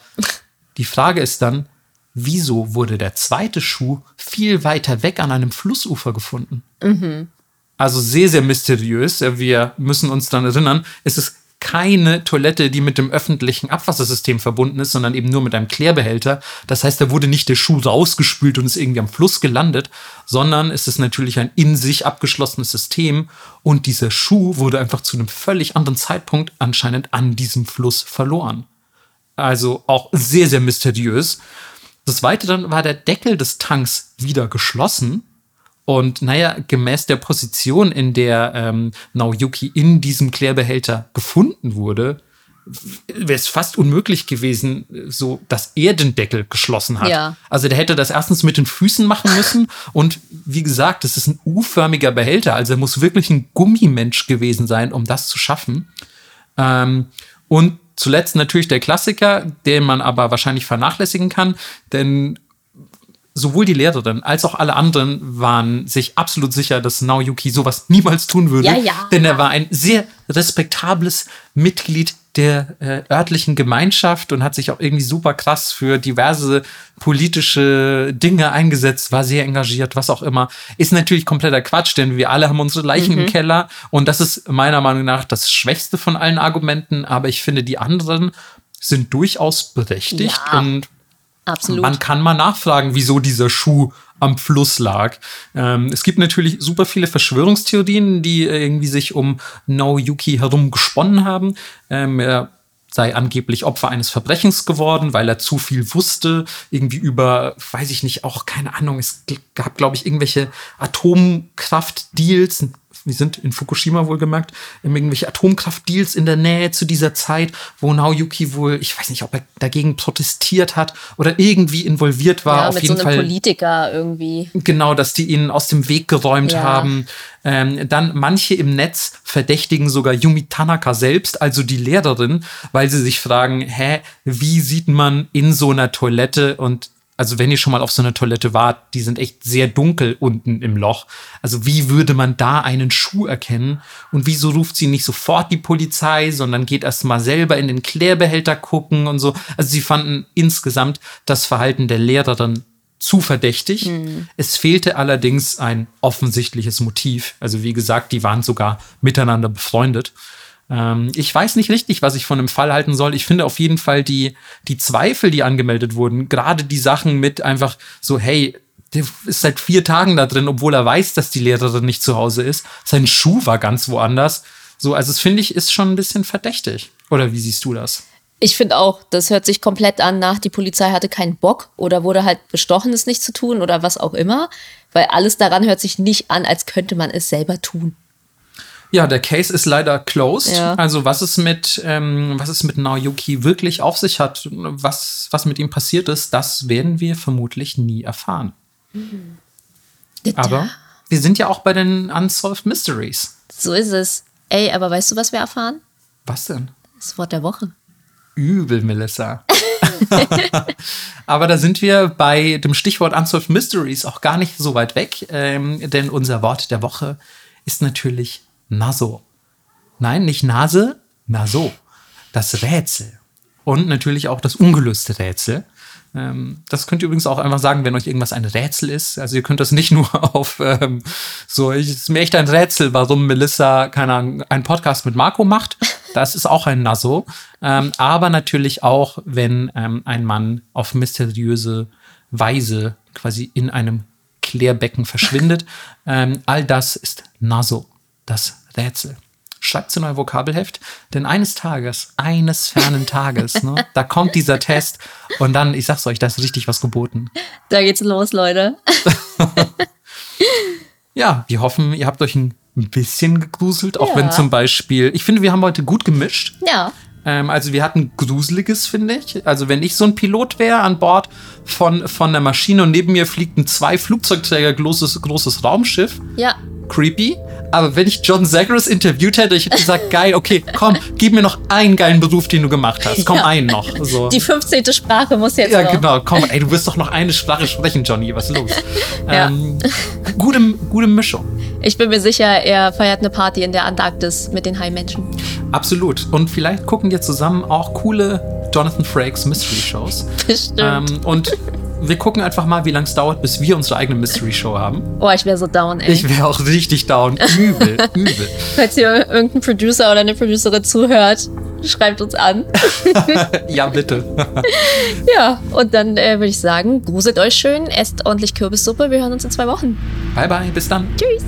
B: die Frage ist dann, wieso wurde der zweite Schuh viel weiter weg an einem Flussufer gefunden? Also sehr, sehr mysteriös. Wir müssen uns dann erinnern, es ist keine Toilette, die mit dem öffentlichen Abwassersystem verbunden ist, sondern eben nur mit einem Klärbehälter. Das heißt, da wurde nicht der Schuh rausgespült und ist irgendwie am Fluss gelandet, sondern es ist natürlich ein in sich abgeschlossenes System und dieser Schuh wurde einfach zu einem völlig anderen Zeitpunkt anscheinend an diesem Fluss verloren. Also auch sehr, sehr mysteriös. Das Zweite dann war der Deckel des Tanks wieder geschlossen. Und naja, gemäß der Position, in der ähm, Naoyuki in diesem Klärbehälter gefunden wurde, wäre es fast unmöglich gewesen, so dass er den Deckel geschlossen hat.
A: Ja.
B: Also der hätte das erstens mit den Füßen machen müssen und wie gesagt, das ist ein U-förmiger Behälter, also er muss wirklich ein Gummimensch gewesen sein, um das zu schaffen. Ähm, und zuletzt natürlich der Klassiker, den man aber wahrscheinlich vernachlässigen kann, denn sowohl die Lehrerin als auch alle anderen waren sich absolut sicher, dass Naoyuki sowas niemals tun würde.
A: Ja, ja.
B: Denn er war ein sehr respektables Mitglied der äh, örtlichen Gemeinschaft und hat sich auch irgendwie super krass für diverse politische Dinge eingesetzt, war sehr engagiert, was auch immer. Ist natürlich kompletter Quatsch, denn wir alle haben unsere Leichen
A: Mhm.
B: im Keller und das ist meiner Meinung nach das schwächste von allen Argumenten, aber ich finde, die anderen sind durchaus berechtigt
A: Ja.
B: und
A: Absolut.
B: man kann mal nachfragen, wieso dieser Schuh am Fluss lag. Ähm, es gibt natürlich super viele Verschwörungstheorien, die irgendwie sich um Naoyuki herum gesponnen haben. Ähm, er sei angeblich Opfer eines Verbrechens geworden, weil er zu viel wusste, irgendwie über, weiß ich nicht, auch keine Ahnung, es gab, glaube ich, irgendwelche Atomkraftdeals, wir sind in Fukushima wohlgemerkt, irgendwelche Atomkraftdeals in der Nähe zu dieser Zeit, wo Naoyuki wohl, ich weiß nicht, ob er dagegen protestiert hat oder irgendwie involviert war.
A: ja,
B: Auf
A: mit
B: jeden
A: so einem
B: Fall
A: Politiker irgendwie.
B: Genau, dass die ihn aus dem Weg geräumt
A: Ja.
B: haben. Ähm, dann manche im Netz verdächtigen sogar Yumi Tanaka selbst, also die Lehrerin, weil sie sich fragen, hä, wie sieht man in so einer Toilette und also wenn ihr schon mal auf so einer Toilette wart, die sind echt sehr dunkel unten im Loch. Also wie würde man da einen Schuh erkennen? Und wieso ruft sie nicht sofort die Polizei, sondern geht erst mal selber in den Klärbehälter gucken und so? Also sie fanden insgesamt das Verhalten der Lehrerin zu verdächtig. Es fehlte allerdings ein offensichtliches Motiv. Also wie gesagt, die waren sogar miteinander befreundet. Ähm, ich weiß nicht richtig, was ich von dem Fall halten soll. Ich finde auf jeden Fall die, die Zweifel, die angemeldet wurden, gerade die Sachen mit einfach so, hey, der ist seit vier Tagen da drin, obwohl er weiß, dass die Lehrerin nicht zu Hause ist. Sein Schuh war ganz woanders. So, also es finde ich, ist schon ein bisschen verdächtig. Oder wie siehst du das?
A: Ich finde auch, das hört sich komplett an nach, die Polizei hatte keinen Bock oder wurde halt bestochen, es nicht zu tun oder was auch immer. Weil alles daran hört sich nicht an, als könnte man es selber tun.
B: Ja, der Case ist leider closed.
A: Ja.
B: Also was es mit ähm, was es mit Naoyuki wirklich auf sich hat, was was mit ihm passiert ist, das werden wir vermutlich nie erfahren. Aber wir sind ja auch bei den Unsolved Mysteries.
A: So ist es. Ey, aber weißt du, was wir erfahren?
B: Was denn?
A: Das Wort der Woche.
B: Übel, Melissa. Aber da sind wir bei dem Stichwort Unsolved Mysteries auch gar nicht so weit weg, ähm, denn unser Wort der Woche ist natürlich Naso. Nein, nicht Nase, Naso. Das Rätsel. Und natürlich auch das ungelöste Rätsel. Ähm, das könnt ihr übrigens auch einfach sagen, wenn euch irgendwas ein Rätsel ist. Also ihr könnt das nicht nur auf ähm, so, es ist mir echt ein Rätsel, warum Melissa, keine Ahnung, einen Podcast mit Marco macht. Das ist auch ein Nasso. Ähm, aber natürlich auch, wenn ähm, ein Mann auf mysteriöse Weise quasi in einem Klärbecken verschwindet. Ähm, all das ist Naso, das Rätsel. Schreibt in euer Vokabelheft, denn eines Tages, eines fernen Tages, ne, da kommt dieser Test und dann, ich sag's euch, da ist richtig was geboten.
A: Da geht's los, Leute.
B: Ja, wir hoffen, ihr habt euch ein bisschen gegruselt, auch
A: Ja.
B: wenn zum Beispiel, ich finde, wir haben heute gut gemischt.
A: Ja.
B: Ähm, also wir hatten Gruseliges, finde ich. Also wenn ich so ein Pilot wäre an Bord von, von der Maschine und neben mir fliegt ein zwei Flugzeugträger großes, großes Raumschiff,
A: Ja.
B: Creepy. Aber wenn ich John Zagreus interviewt hätte, ich hätte gesagt, geil, okay, komm, gib mir noch einen geilen Beruf, den du gemacht hast. Komm,
A: Ja.
B: einen noch. So.
A: Die 15. Sprache muss jetzt
B: Ja,
A: noch.
B: genau. Komm, ey, du wirst doch noch eine Sprache sprechen, Johnny. Was ist los?
A: Ja.
B: Ähm, gute, gute Mischung.
A: Ich bin mir sicher, er feiert eine Party in der Antarktis mit den High-Menschen.
B: Absolut. Und vielleicht gucken wir zusammen auch coole Jonathan Frakes Mystery Shows.
A: Bestimmt.
B: Ähm, und wir gucken einfach mal, wie lange es dauert, bis wir unsere eigene Mystery Show haben.
A: Oh, ich wäre so down, ey.
B: Ich wäre auch richtig down. Übel, übel.
A: Falls hier irgendein Producer oder eine Producerin zuhört, schreibt uns an.
B: Ja, bitte.
A: ja, und dann äh, würde ich sagen, gruselt euch schön, esst ordentlich Kürbissuppe. Wir hören uns in zwei Wochen.
B: Bye, bye. Bis dann.
A: Tschüss.